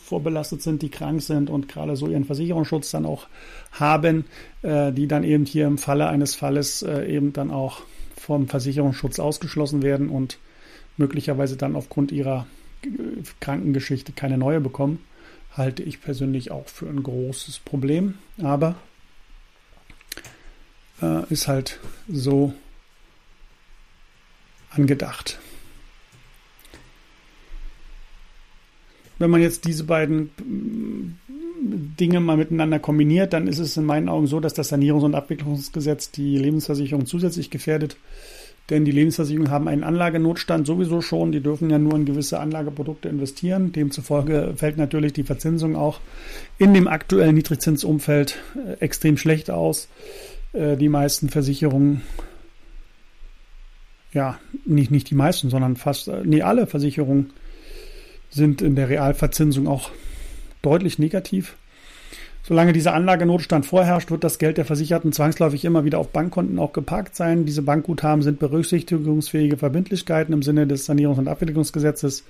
vorbelastet sind, die krank sind und gerade so ihren Versicherungsschutz dann auch haben, äh, die dann eben hier im Falle eines Falles äh, eben dann auch vom Versicherungsschutz ausgeschlossen werden und möglicherweise dann aufgrund ihrer äh, Krankengeschichte keine neue bekommen, halte ich persönlich auch für ein großes Problem. Aber äh, ist halt so angedacht. Wenn man jetzt diese beiden mm, Dinge mal miteinander kombiniert, dann ist es in meinen Augen so, dass das Sanierungs- und Abwicklungsgesetz die Lebensversicherung zusätzlich gefährdet. Denn die Lebensversicherungen haben einen Anlagenotstand sowieso schon. Die dürfen ja nur in gewisse Anlageprodukte investieren. Demzufolge fällt natürlich die Verzinsung auch in dem aktuellen Niedrigzinsumfeld äh, extrem schlecht aus. Äh, die meisten Versicherungen, ja, nicht, nicht die meisten, sondern fast, äh, nee, alle Versicherungen sind in der Realverzinsung auch deutlich negativ. Solange dieser Anlagenotstand vorherrscht, wird das Geld der Versicherten zwangsläufig immer wieder auf Bankkonten auch geparkt sein. Diese Bankguthaben sind berücksichtigungsfähige Verbindlichkeiten im Sinne des Sanierungs- und Abwicklungsgesetzes.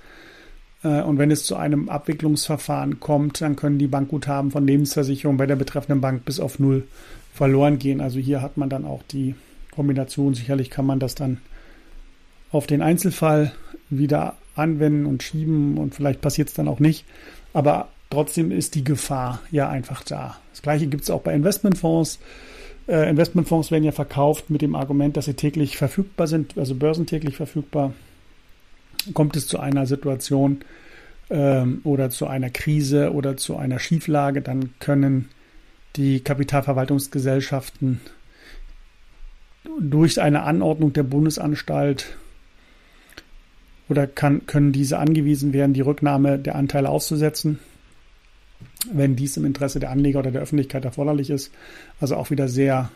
Äh, und wenn es zu einem Abwicklungsverfahren kommt, dann können die Bankguthaben von Lebensversicherungen bei der betreffenden Bank bis auf Null verloren gehen. Also hier hat man dann auch die Kombination. Sicherlich kann man das dann auf den Einzelfall wieder anwenden und schieben und vielleicht passiert es dann auch nicht. Aber trotzdem ist die Gefahr ja einfach da. Das gleiche gibt es auch bei Investmentfonds. Äh, Investmentfonds werden ja verkauft mit dem Argument, dass sie täglich verfügbar sind, also börsentäglich verfügbar. Kommt es zu einer Situation ähm, oder zu einer Krise oder zu einer Schieflage, dann können die Kapitalverwaltungsgesellschaften durch eine Anordnung der Bundesanstalt oder kann, können diese angewiesen werden, die Rücknahme der Anteile auszusetzen, wenn dies im Interesse der Anleger oder der Öffentlichkeit erforderlich ist. Also auch wieder sehr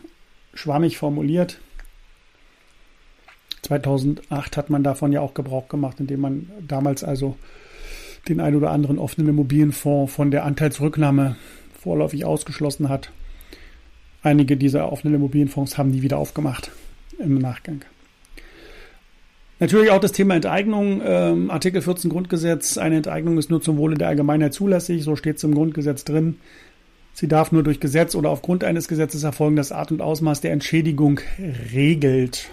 schwammig formuliert. 2008 hat man davon ja auch Gebrauch gemacht, indem man damals also den ein oder anderen offenen Immobilienfonds von der Anteilsrücknahme vorläufig ausgeschlossen hat. Einige dieser offenen Immobilienfonds haben die wieder aufgemacht im Nachgang. Natürlich auch das Thema Enteignung. Ähm, Artikel 14 Grundgesetz. Eine Enteignung ist nur zum Wohle der Allgemeinheit zulässig. So steht es im Grundgesetz drin. Sie darf nur durch Gesetz oder aufgrund eines Gesetzes erfolgen, das Art und Ausmaß der Entschädigung regelt.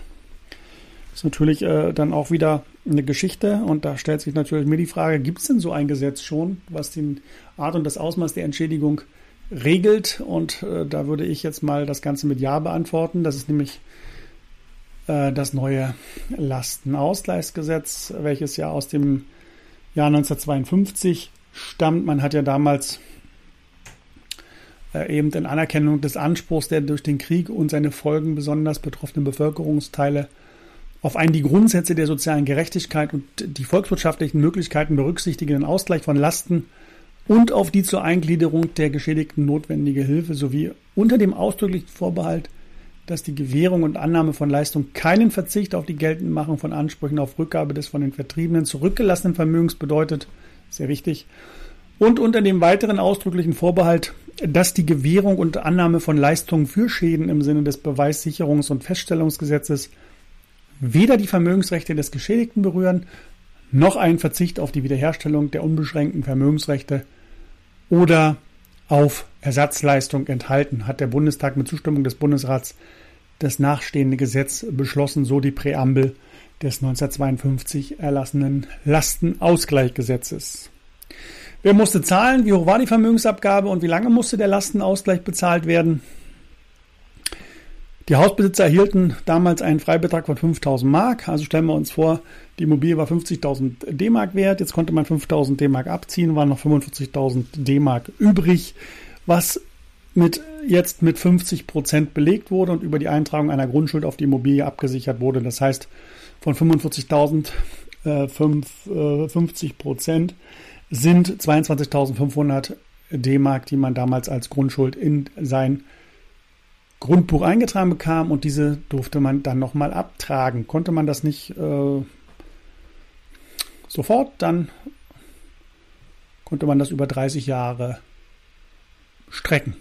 Das ist natürlich äh, dann auch wieder eine Geschichte und da stellt sich natürlich mir die Frage, gibt es denn so ein Gesetz schon, was die Art und das Ausmaß der Entschädigung regelt? Und äh, da würde ich jetzt mal das Ganze mit Ja beantworten. Das ist nämlich das neue Lastenausgleichsgesetz, welches ja aus dem Jahr 1952 stammt. Man hat ja damals äh, eben in Anerkennung des Anspruchs der durch den Krieg und seine Folgen besonders betroffenen Bevölkerungsteile auf einen die Grundsätze der sozialen Gerechtigkeit und die volkswirtschaftlichen Möglichkeiten berücksichtigenden Ausgleich von Lasten und auf die zur Eingliederung der Geschädigten notwendige Hilfe sowie unter dem ausdrücklichen Vorbehalt, dass die Gewährung und Annahme von Leistung keinen Verzicht auf die Geltendmachung von Ansprüchen auf Rückgabe des von den Vertriebenen zurückgelassenen Vermögens bedeutet, sehr wichtig, und unter dem weiteren ausdrücklichen Vorbehalt, dass die Gewährung und Annahme von Leistungen für Schäden im Sinne des Beweissicherungs- und Feststellungsgesetzes weder die Vermögensrechte des Geschädigten berühren, noch einen Verzicht auf die Wiederherstellung der unbeschränkten Vermögensrechte oder auf Ersatzleistung enthalten, hat der Bundestag mit Zustimmung des Bundesrats das nachstehende Gesetz beschlossen, so die Präambel des 1952 erlassenen Lastenausgleichgesetzes. Wer musste zahlen? Wie hoch war die Vermögensabgabe und wie lange musste der Lastenausgleich bezahlt werden? Die Hausbesitzer erhielten damals einen Freibetrag von 5000 Mark. Also stellen wir uns vor, die Immobilie war 50.000 D-Mark wert. Jetzt konnte man 5000 D-Mark abziehen, waren noch 45.000 D-Mark übrig, was mit, jetzt mit 50 Prozent belegt wurde und über die Eintragung einer Grundschuld auf die Immobilie abgesichert wurde. Das heißt, von 45.000 äh, 50 äh, Prozent sind 22.500 D-Mark, die man damals als Grundschuld in sein Grundbuch eingetragen bekam und diese durfte man dann nochmal abtragen. Konnte man das nicht äh, sofort, dann konnte man das über 30 Jahre strecken.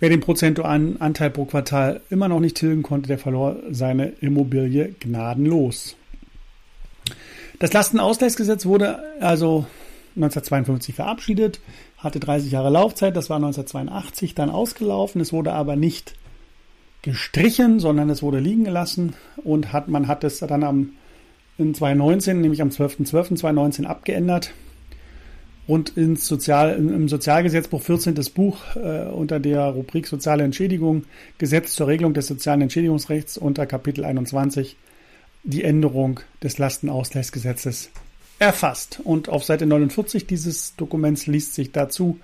Wer den prozentualen Anteil pro Quartal immer noch nicht tilgen konnte, der verlor seine Immobilie gnadenlos. Das Lastenausgleichsgesetz wurde also 1952 verabschiedet, hatte 30 Jahre Laufzeit, das war 1982 dann ausgelaufen. Es wurde aber nicht gestrichen, sondern es wurde liegen gelassen und hat, man hat es dann am, in 2019, nämlich am 12.12.2019 abgeändert und ins Sozial, im Sozialgesetzbuch 14. Buch äh, unter der Rubrik Soziale Entschädigung Gesetz zur Regelung des sozialen Entschädigungsrechts unter Kapitel 21 die Änderung des Lastenausgleichsgesetzes erfasst. Und auf Seite 49 dieses Dokuments liest sich dazu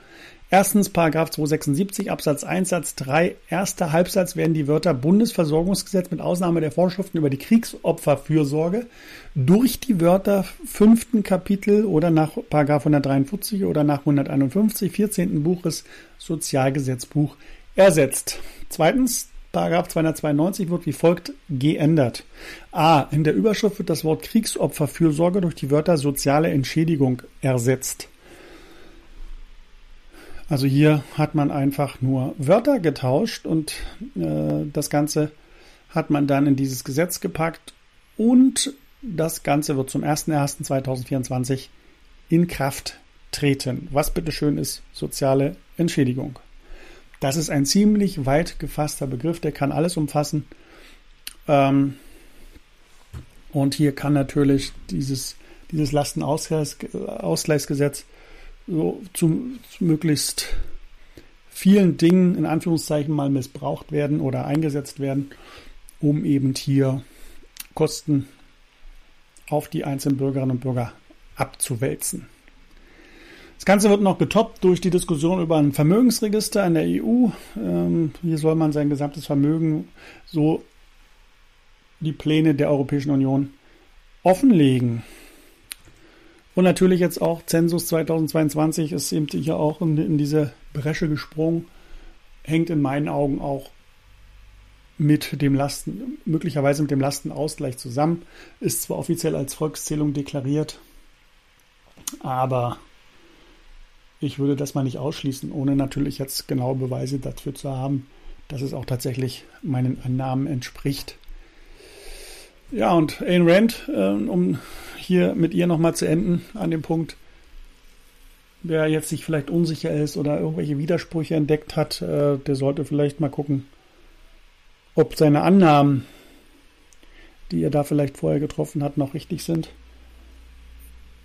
Erstens, Paragraph 276 Absatz 1 Satz 3, erster Halbsatz werden die Wörter Bundesversorgungsgesetz mit Ausnahme der Vorschriften über die Kriegsopferfürsorge durch die Wörter fünften Kapitel oder nach Paragraph 143 oder nach 151 14. Buches Sozialgesetzbuch ersetzt. Zweitens, Paragraph 292 wird wie folgt geändert. A. In der Überschrift wird das Wort Kriegsopferfürsorge durch die Wörter soziale Entschädigung ersetzt. Also hier hat man einfach nur Wörter getauscht und äh, das Ganze hat man dann in dieses Gesetz gepackt und das Ganze wird zum 01.01.2024 in Kraft treten. Was bitteschön ist soziale Entschädigung. Das ist ein ziemlich weit gefasster Begriff, der kann alles umfassen. Ähm, und hier kann natürlich dieses, dieses Lastenausgleichsgesetz so zu, zu möglichst vielen Dingen in Anführungszeichen mal missbraucht werden oder eingesetzt werden, um eben hier Kosten auf die einzelnen Bürgerinnen und Bürger abzuwälzen. Das Ganze wird noch getoppt durch die Diskussion über ein Vermögensregister in der EU. Ähm, hier soll man sein gesamtes Vermögen so die Pläne der Europäischen Union offenlegen. Und natürlich jetzt auch Zensus 2022 ist eben hier auch in, in diese Bresche gesprungen, hängt in meinen Augen auch mit dem Lasten, möglicherweise mit dem Lastenausgleich zusammen. Ist zwar offiziell als Volkszählung deklariert, aber ich würde das mal nicht ausschließen, ohne natürlich jetzt genaue Beweise dafür zu haben, dass es auch tatsächlich meinen Annahmen entspricht. Ja, und Ayn Rand, äh, um hier mit ihr nochmal zu enden an dem Punkt, wer jetzt sich vielleicht unsicher ist oder irgendwelche Widersprüche entdeckt hat, äh, der sollte vielleicht mal gucken, ob seine Annahmen, die er da vielleicht vorher getroffen hat, noch richtig sind.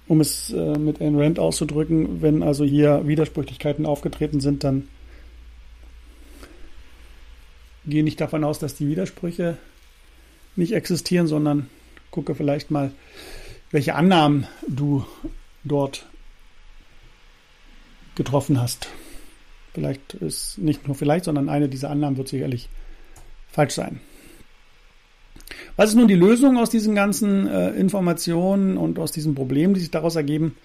Um es äh, mit Ayn Rand auszudrücken, wenn also hier Widersprüchlichkeiten aufgetreten sind, dann gehe nicht davon aus, dass die Widersprüche nicht existieren, sondern gucke vielleicht mal, welche Annahmen du dort getroffen hast. Vielleicht ist nicht nur vielleicht, sondern eine dieser Annahmen wird sicherlich falsch sein. Was ist nun die Lösung aus diesen ganzen äh, Informationen und aus diesen Problemen, die sich daraus ergeben?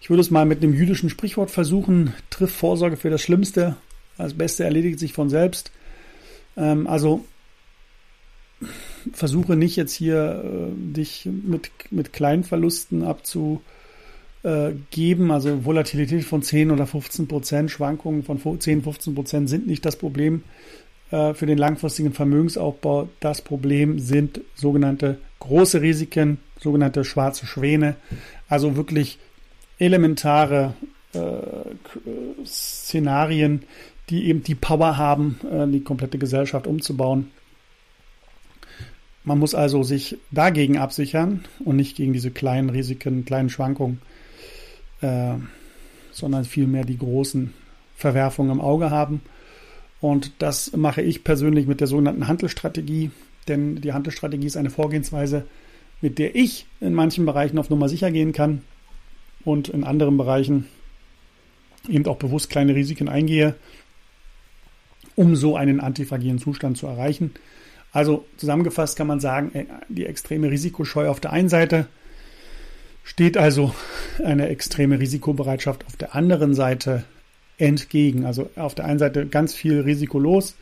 Ich würde es mal mit einem jüdischen Sprichwort versuchen. Triff Vorsorge für das Schlimmste. Das Beste erledigt sich von selbst. Ähm, also versuche nicht jetzt hier äh, dich mit, mit kleinen Verlusten abzugeben. Also Volatilität von 10 oder 15 Prozent, Schwankungen von 10, 15 Prozent sind nicht das Problem äh, für den langfristigen Vermögensaufbau. Das Problem sind sogenannte große Risiken, sogenannte schwarze Schwäne. Also wirklich elementare äh, Szenarien, die eben die Power haben, äh, die komplette Gesellschaft umzubauen. Man muss also sich dagegen absichern und nicht gegen diese kleinen Risiken, kleinen Schwankungen, äh, sondern vielmehr die großen Verwerfungen im Auge haben. Und das mache ich persönlich mit der sogenannten Handelsstrategie, denn die Handelsstrategie ist eine Vorgehensweise, mit der ich in manchen Bereichen auf Nummer sicher gehen kann und in anderen Bereichen eben auch bewusst kleine Risiken eingehe, um so einen antifragilen Zustand zu erreichen. Also zusammengefasst kann man sagen, äh, die extreme Risikoscheu auf der einen Seite steht also eine extreme Risikobereitschaft auf der anderen Seite entgegen. Also auf der einen Seite ganz viel Risiko los,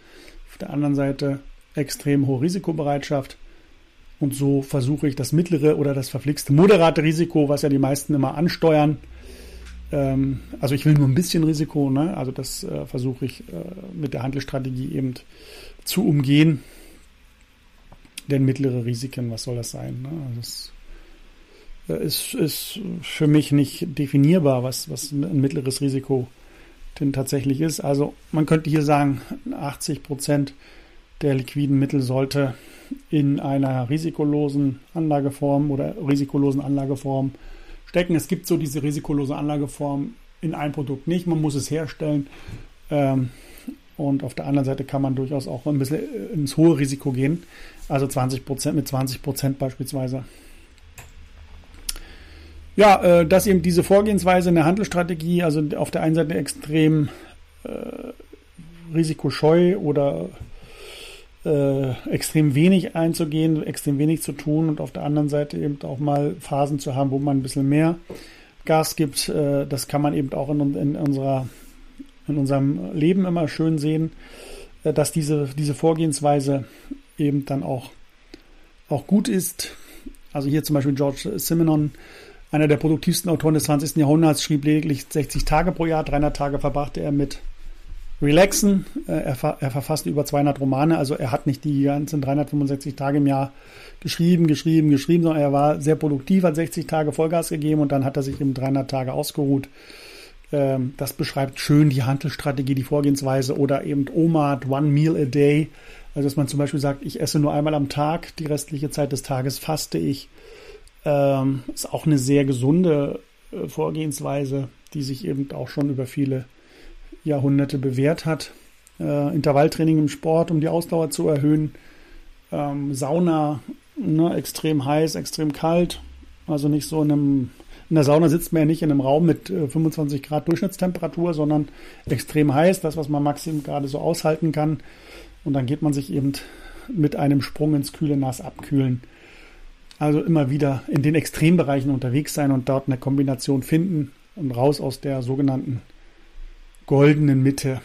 auf der anderen Seite extrem hohe Risikobereitschaft. Und so versuche ich das mittlere oder das verflixte moderate Risiko, was ja die meisten immer ansteuern, ähm, also ich will nur ein bisschen Risiko, ne? also das äh, versuche ich äh, mit der Handelsstrategie eben zu umgehen. Denn mittlere Risiken, was soll das sein? Ne? Also das äh, ist, ist für mich nicht definierbar, was, was ein mittleres Risiko denn tatsächlich ist. Also man könnte hier sagen, 80 Prozent der liquiden Mittel sollte in einer risikolosen Anlageform oder risikolosen Anlageform stecken. Es gibt so diese risikolose Anlageform in ein Produkt nicht. Man muss es herstellen. Ähm, und auf der anderen Seite kann man durchaus auch ein bisschen ins hohe Risiko gehen. Also 20 Prozent mit 20 Prozent beispielsweise. Ja, äh, dass eben diese Vorgehensweise in der Handelsstrategie, also auf der einen Seite extrem äh, risikoscheu oder äh, extrem wenig einzugehen, extrem wenig zu tun und auf der anderen Seite eben auch mal Phasen zu haben, wo man ein bisschen mehr Gas gibt. Äh, das kann man eben auch in, in, unserer, in unserem Leben immer schön sehen, äh, dass diese, diese Vorgehensweise eben dann auch, auch gut ist. Also hier zum Beispiel George Simenon, einer der produktivsten Autoren des 20. Jahrhunderts, schrieb lediglich 60 Tage pro Jahr, 300 Tage verbrachte er mit relaxen. Äh, er, er verfasste über 200 Romane, also er hat nicht die ganzen 365 Tage im Jahr geschrieben, geschrieben, geschrieben, sondern er war sehr produktiv, hat 60 Tage Vollgas gegeben und dann hat er sich eben 300 Tage ausgeruht. Ähm, das beschreibt schön die Handelsstrategie, die Vorgehensweise oder eben OMAD, One Meal a Day. Also dass man zum Beispiel sagt, ich esse nur einmal am Tag, die restliche Zeit des Tages faste ich. Ähm, ist auch eine sehr gesunde äh, Vorgehensweise, die sich eben auch schon über viele Jahrhunderte bewährt hat. Äh, Intervalltraining im Sport, um die Ausdauer zu erhöhen. Ähm, Sauna, ne, extrem heiß, extrem kalt. Also nicht so in einem, in der Sauna sitzt man ja nicht in einem Raum mit äh, 25 Grad Durchschnittstemperatur, sondern extrem heiß, das, was man maximal gerade so aushalten kann. Und dann geht man sich eben mit einem Sprung ins kühle Nass abkühlen. Also immer wieder in den Extrembereichen unterwegs sein und dort eine Kombination finden und raus aus der sogenannten goldenen Mitte.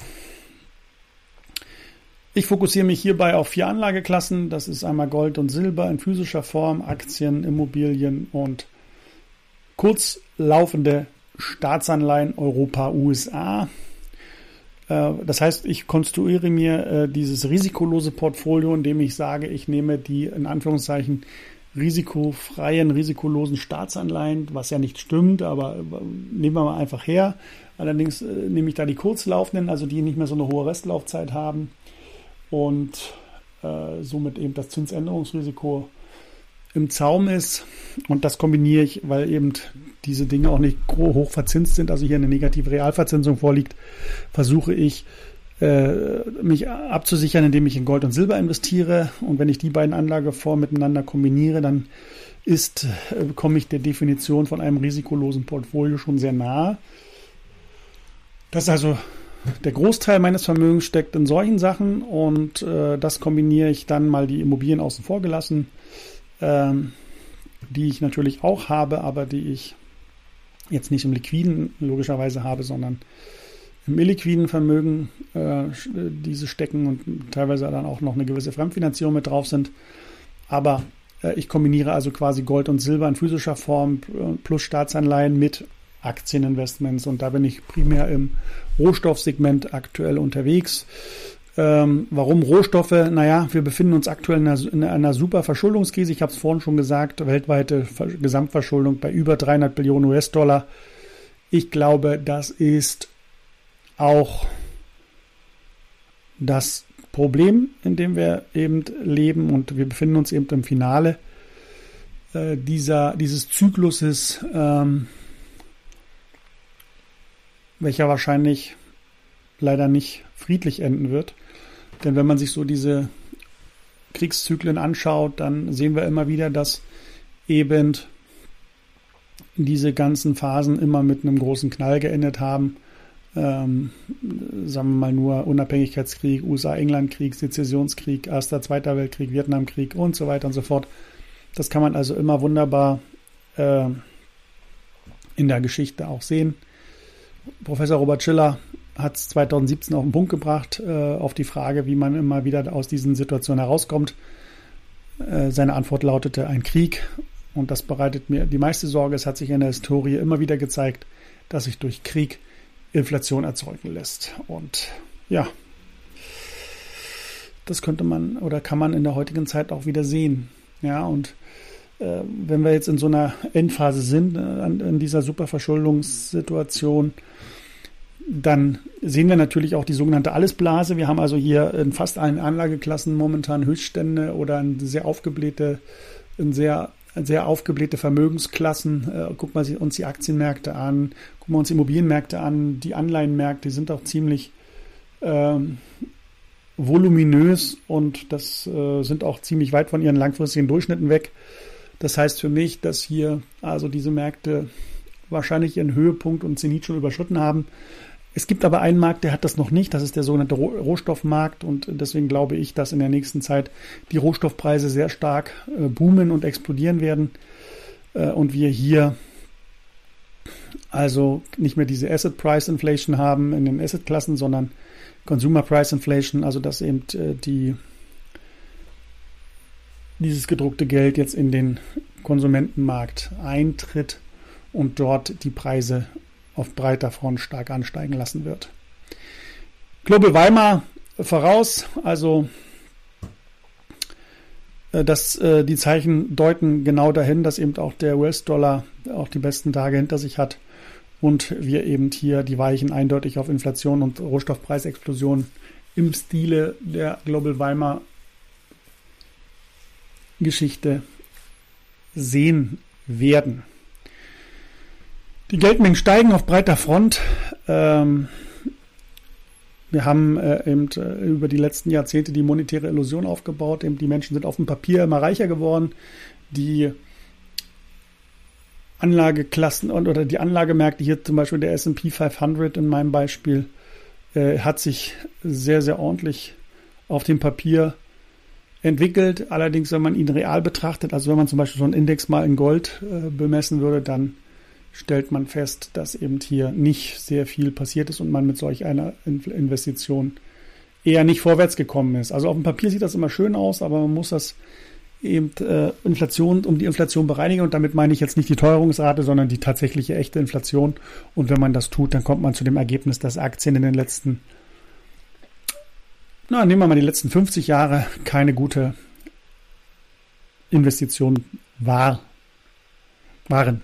Ich fokussiere mich hierbei auf vier Anlageklassen. Das ist einmal Gold und Silber in physischer Form, Aktien, Immobilien und kurzlaufende Staatsanleihen Europa, USA. Äh, das heißt, ich konstruiere mir äh, dieses risikolose Portfolio, indem ich sage, ich nehme die in Anführungszeichen risikofreien, risikolosen Staatsanleihen, was ja nicht stimmt, aber äh, nehmen wir mal einfach her. Allerdings äh, nehme ich da die kurzlaufenden, also die nicht mehr so eine hohe Restlaufzeit haben und äh, somit eben das Zinsänderungsrisiko im Zaum ist. Und das kombiniere ich, weil eben diese Dinge auch nicht hoch verzinst sind, also hier eine negative Realverzinsung vorliegt, versuche ich mich abzusichern, indem ich in Gold und Silber investiere. Und wenn ich die beiden Anlageformen miteinander kombiniere, dann ist, äh, komme ich der Definition von einem risikolosen Portfolio schon sehr nahe. Das ist also der Großteil meines Vermögens steckt in solchen Sachen und äh, das kombiniere ich dann mal die Immobilien außen vor gelassen, ähm, die ich natürlich auch habe, aber die ich jetzt nicht im liquiden logischerweise habe, sondern im illiquiden Vermögen äh, diese stecken und teilweise dann auch noch eine gewisse Fremdfinanzierung mit drauf sind. Aber äh, ich kombiniere also quasi Gold und Silber in physischer Form äh, plus Staatsanleihen mit Aktieninvestments und da bin ich primär im Rohstoffsegment aktuell unterwegs. Ähm, warum Rohstoffe? Naja, wir befinden uns aktuell in einer, in einer super Verschuldungskrise. Ich habe es vorhin schon gesagt, weltweite Gesamtverschuldung bei über 300 Billionen US-Dollar. Ich glaube, das ist auch das Problem, in dem wir eben leben und wir befinden uns eben im Finale äh, dieser, dieses Zykluses. Ähm, welcher wahrscheinlich leider nicht friedlich enden wird. Denn wenn man sich so diese Kriegszyklen anschaut, dann sehen wir immer wieder, dass eben diese ganzen Phasen immer mit einem großen Knall geendet haben. Ähm, sagen wir mal nur Unabhängigkeitskrieg, USA-England-Krieg, Sezessionskrieg, Erster, Zweiter Weltkrieg, Vietnamkrieg und so weiter und so fort. Das kann man also immer wunderbar äh, in der Geschichte auch sehen. Professor Robert Schiller hat es 2017 auf den Punkt gebracht, äh, auf die Frage, wie man immer wieder aus diesen Situationen herauskommt. Äh, seine Antwort lautete ein Krieg und das bereitet mir die meiste Sorge. Es hat sich in der Historie immer wieder gezeigt, dass sich durch Krieg Inflation erzeugen lässt. Und ja, das könnte man oder kann man in der heutigen Zeit auch wieder sehen. Ja, und äh, wenn wir jetzt in so einer Endphase sind, äh, in dieser Superverschuldungssituation, dann sehen wir natürlich auch die sogenannte Allesblase. Wir haben also hier in fast allen Anlageklassen momentan Höchststände oder eine sehr aufgeblähte, ein sehr, sehr aufgeblähte Vermögensklassen. Äh, gucken wir uns die Aktienmärkte an, gucken wir uns Immobilienmärkte an, die Anleihenmärkte, sind auch ziemlich ähm, voluminös und das äh, sind auch ziemlich weit von ihren langfristigen Durchschnitten weg. Das heißt für mich, dass hier also diese Märkte wahrscheinlich ihren Höhepunkt und Zenit schon überschritten haben. Es gibt aber einen Markt, der hat das noch nicht. Das ist der sogenannte Rohstoffmarkt. Und deswegen glaube ich, dass in der nächsten Zeit die Rohstoffpreise sehr stark äh, boomen und explodieren werden. Äh, und wir hier also nicht mehr diese Asset Price Inflation haben in den Asset-Klassen, sondern Consumer Price Inflation, also dass eben äh, die, dieses gedruckte Geld jetzt in den Konsumentenmarkt eintritt und dort die Preise auf breiter Front stark ansteigen lassen wird. Global Weimar voraus, also äh, dass äh, die Zeichen deuten genau dahin, dass eben auch der US-Dollar auch die besten Tage hinter sich hat und wir eben hier die Weichen eindeutig auf Inflation und Rohstoffpreisexplosion im Stile der Global Weimar Geschichte sehen werden. Die Geldmengen steigen auf breiter Front. Ähm, wir haben äh, eben äh, über die letzten Jahrzehnte die monetäre Illusion aufgebaut. Eben die Menschen sind auf dem Papier immer reicher geworden. Die Anlageklassen und, oder die Anlagemärkte, hier zum Beispiel der S&P 500 in meinem Beispiel, äh, hat sich sehr, sehr ordentlich auf dem Papier entwickelt. Allerdings, wenn man ihn real betrachtet, also wenn man zum Beispiel so einen Index mal in Gold äh, bemessen würde, dann stellt man fest, dass eben hier nicht sehr viel passiert ist und man mit solch einer Investition eher nicht vorwärts gekommen ist. Also auf dem Papier sieht das immer schön aus, aber man muss das eben äh, Inflation, um die Inflation bereinigen und damit meine ich jetzt nicht die Teuerungsrate, sondern die tatsächliche echte Inflation. Und wenn man das tut, dann kommt man zu dem Ergebnis, dass Aktien in den letzten, na, nehmen wir mal die letzten 50 Jahre keine gute Investition war, waren.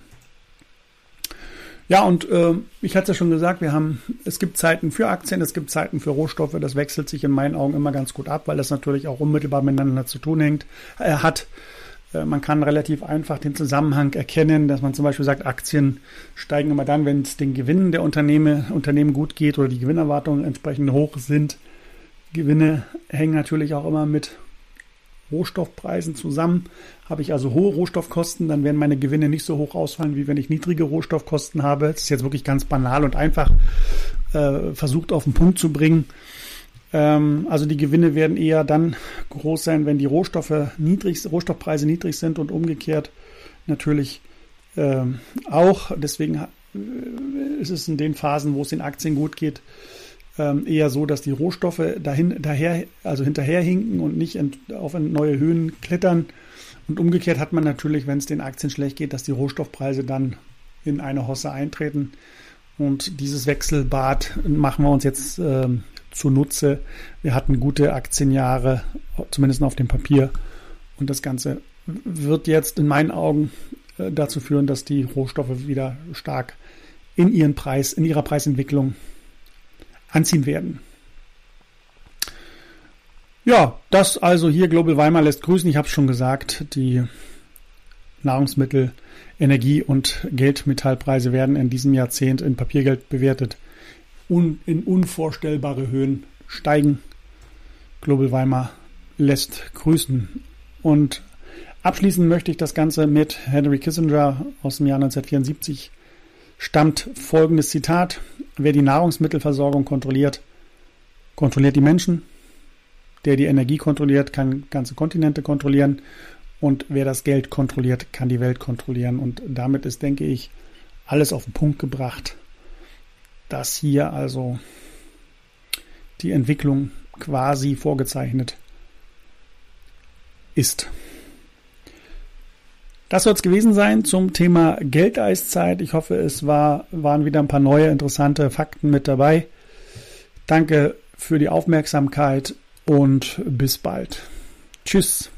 Ja, und äh, ich hatte es ja schon gesagt, wir haben, es gibt Zeiten für Aktien, es gibt Zeiten für Rohstoffe. Das wechselt sich in meinen Augen immer ganz gut ab, weil das natürlich auch unmittelbar miteinander zu tun hängt, äh, hat. Äh, man kann relativ einfach den Zusammenhang erkennen, dass man zum Beispiel sagt, Aktien steigen immer dann, wenn es den Gewinnen der Unternehmen, Unternehmen gut geht oder die Gewinnerwartungen entsprechend hoch sind. Gewinne hängen natürlich auch immer mit Rohstoffpreisen zusammen. Habe ich also hohe Rohstoffkosten, dann werden meine Gewinne nicht so hoch ausfallen, wie wenn ich niedrige Rohstoffkosten habe. Das ist jetzt wirklich ganz banal und einfach äh, versucht auf den Punkt zu bringen. Ähm, also die Gewinne werden eher dann groß sein, wenn die Rohstoffe niedrig, Rohstoffpreise niedrig sind und umgekehrt natürlich ähm, auch. Deswegen äh, ist es in den Phasen, wo es den Aktien gut geht, ähm, eher so, dass die Rohstoffe dahin, daher, also hinterherhinken und nicht auf neue Höhen klettern. Und umgekehrt hat man natürlich, wenn es den Aktien schlecht geht, dass die Rohstoffpreise dann in eine Hosse eintreten. Und dieses Wechselbad machen wir uns jetzt äh, zunutze. Wir hatten gute Aktienjahre, zumindest auf dem Papier. Und das Ganze wird jetzt in meinen Augen äh, dazu führen, dass die Rohstoffe wieder stark in ihren Preis, in ihrer Preisentwicklung anziehen werden. Ja, das also hier Global Weimar lässt grüßen. Ich habe es schon gesagt, die Nahrungsmittel, Energie und Geldmetallpreise werden in diesem Jahrzehnt in Papiergeld bewertet und in unvorstellbare Höhen steigen. Global Weimar lässt grüßen. Und abschließen möchte ich das Ganze mit Henry Kissinger aus dem Jahr 1974 stammt folgendes Zitat. Wer die Nahrungsmittelversorgung kontrolliert, kontrolliert die Menschen. Der die Energie kontrolliert, kann ganze Kontinente kontrollieren. Und wer das Geld kontrolliert, kann die Welt kontrollieren. Und damit ist, denke ich, alles auf den Punkt gebracht, dass hier also die Entwicklung quasi vorgezeichnet ist. Das soll es gewesen sein zum Thema Geldeiszeit. Ich hoffe, es war, waren wieder ein paar neue interessante Fakten mit dabei. Danke für die Aufmerksamkeit und bis bald. Tschüss.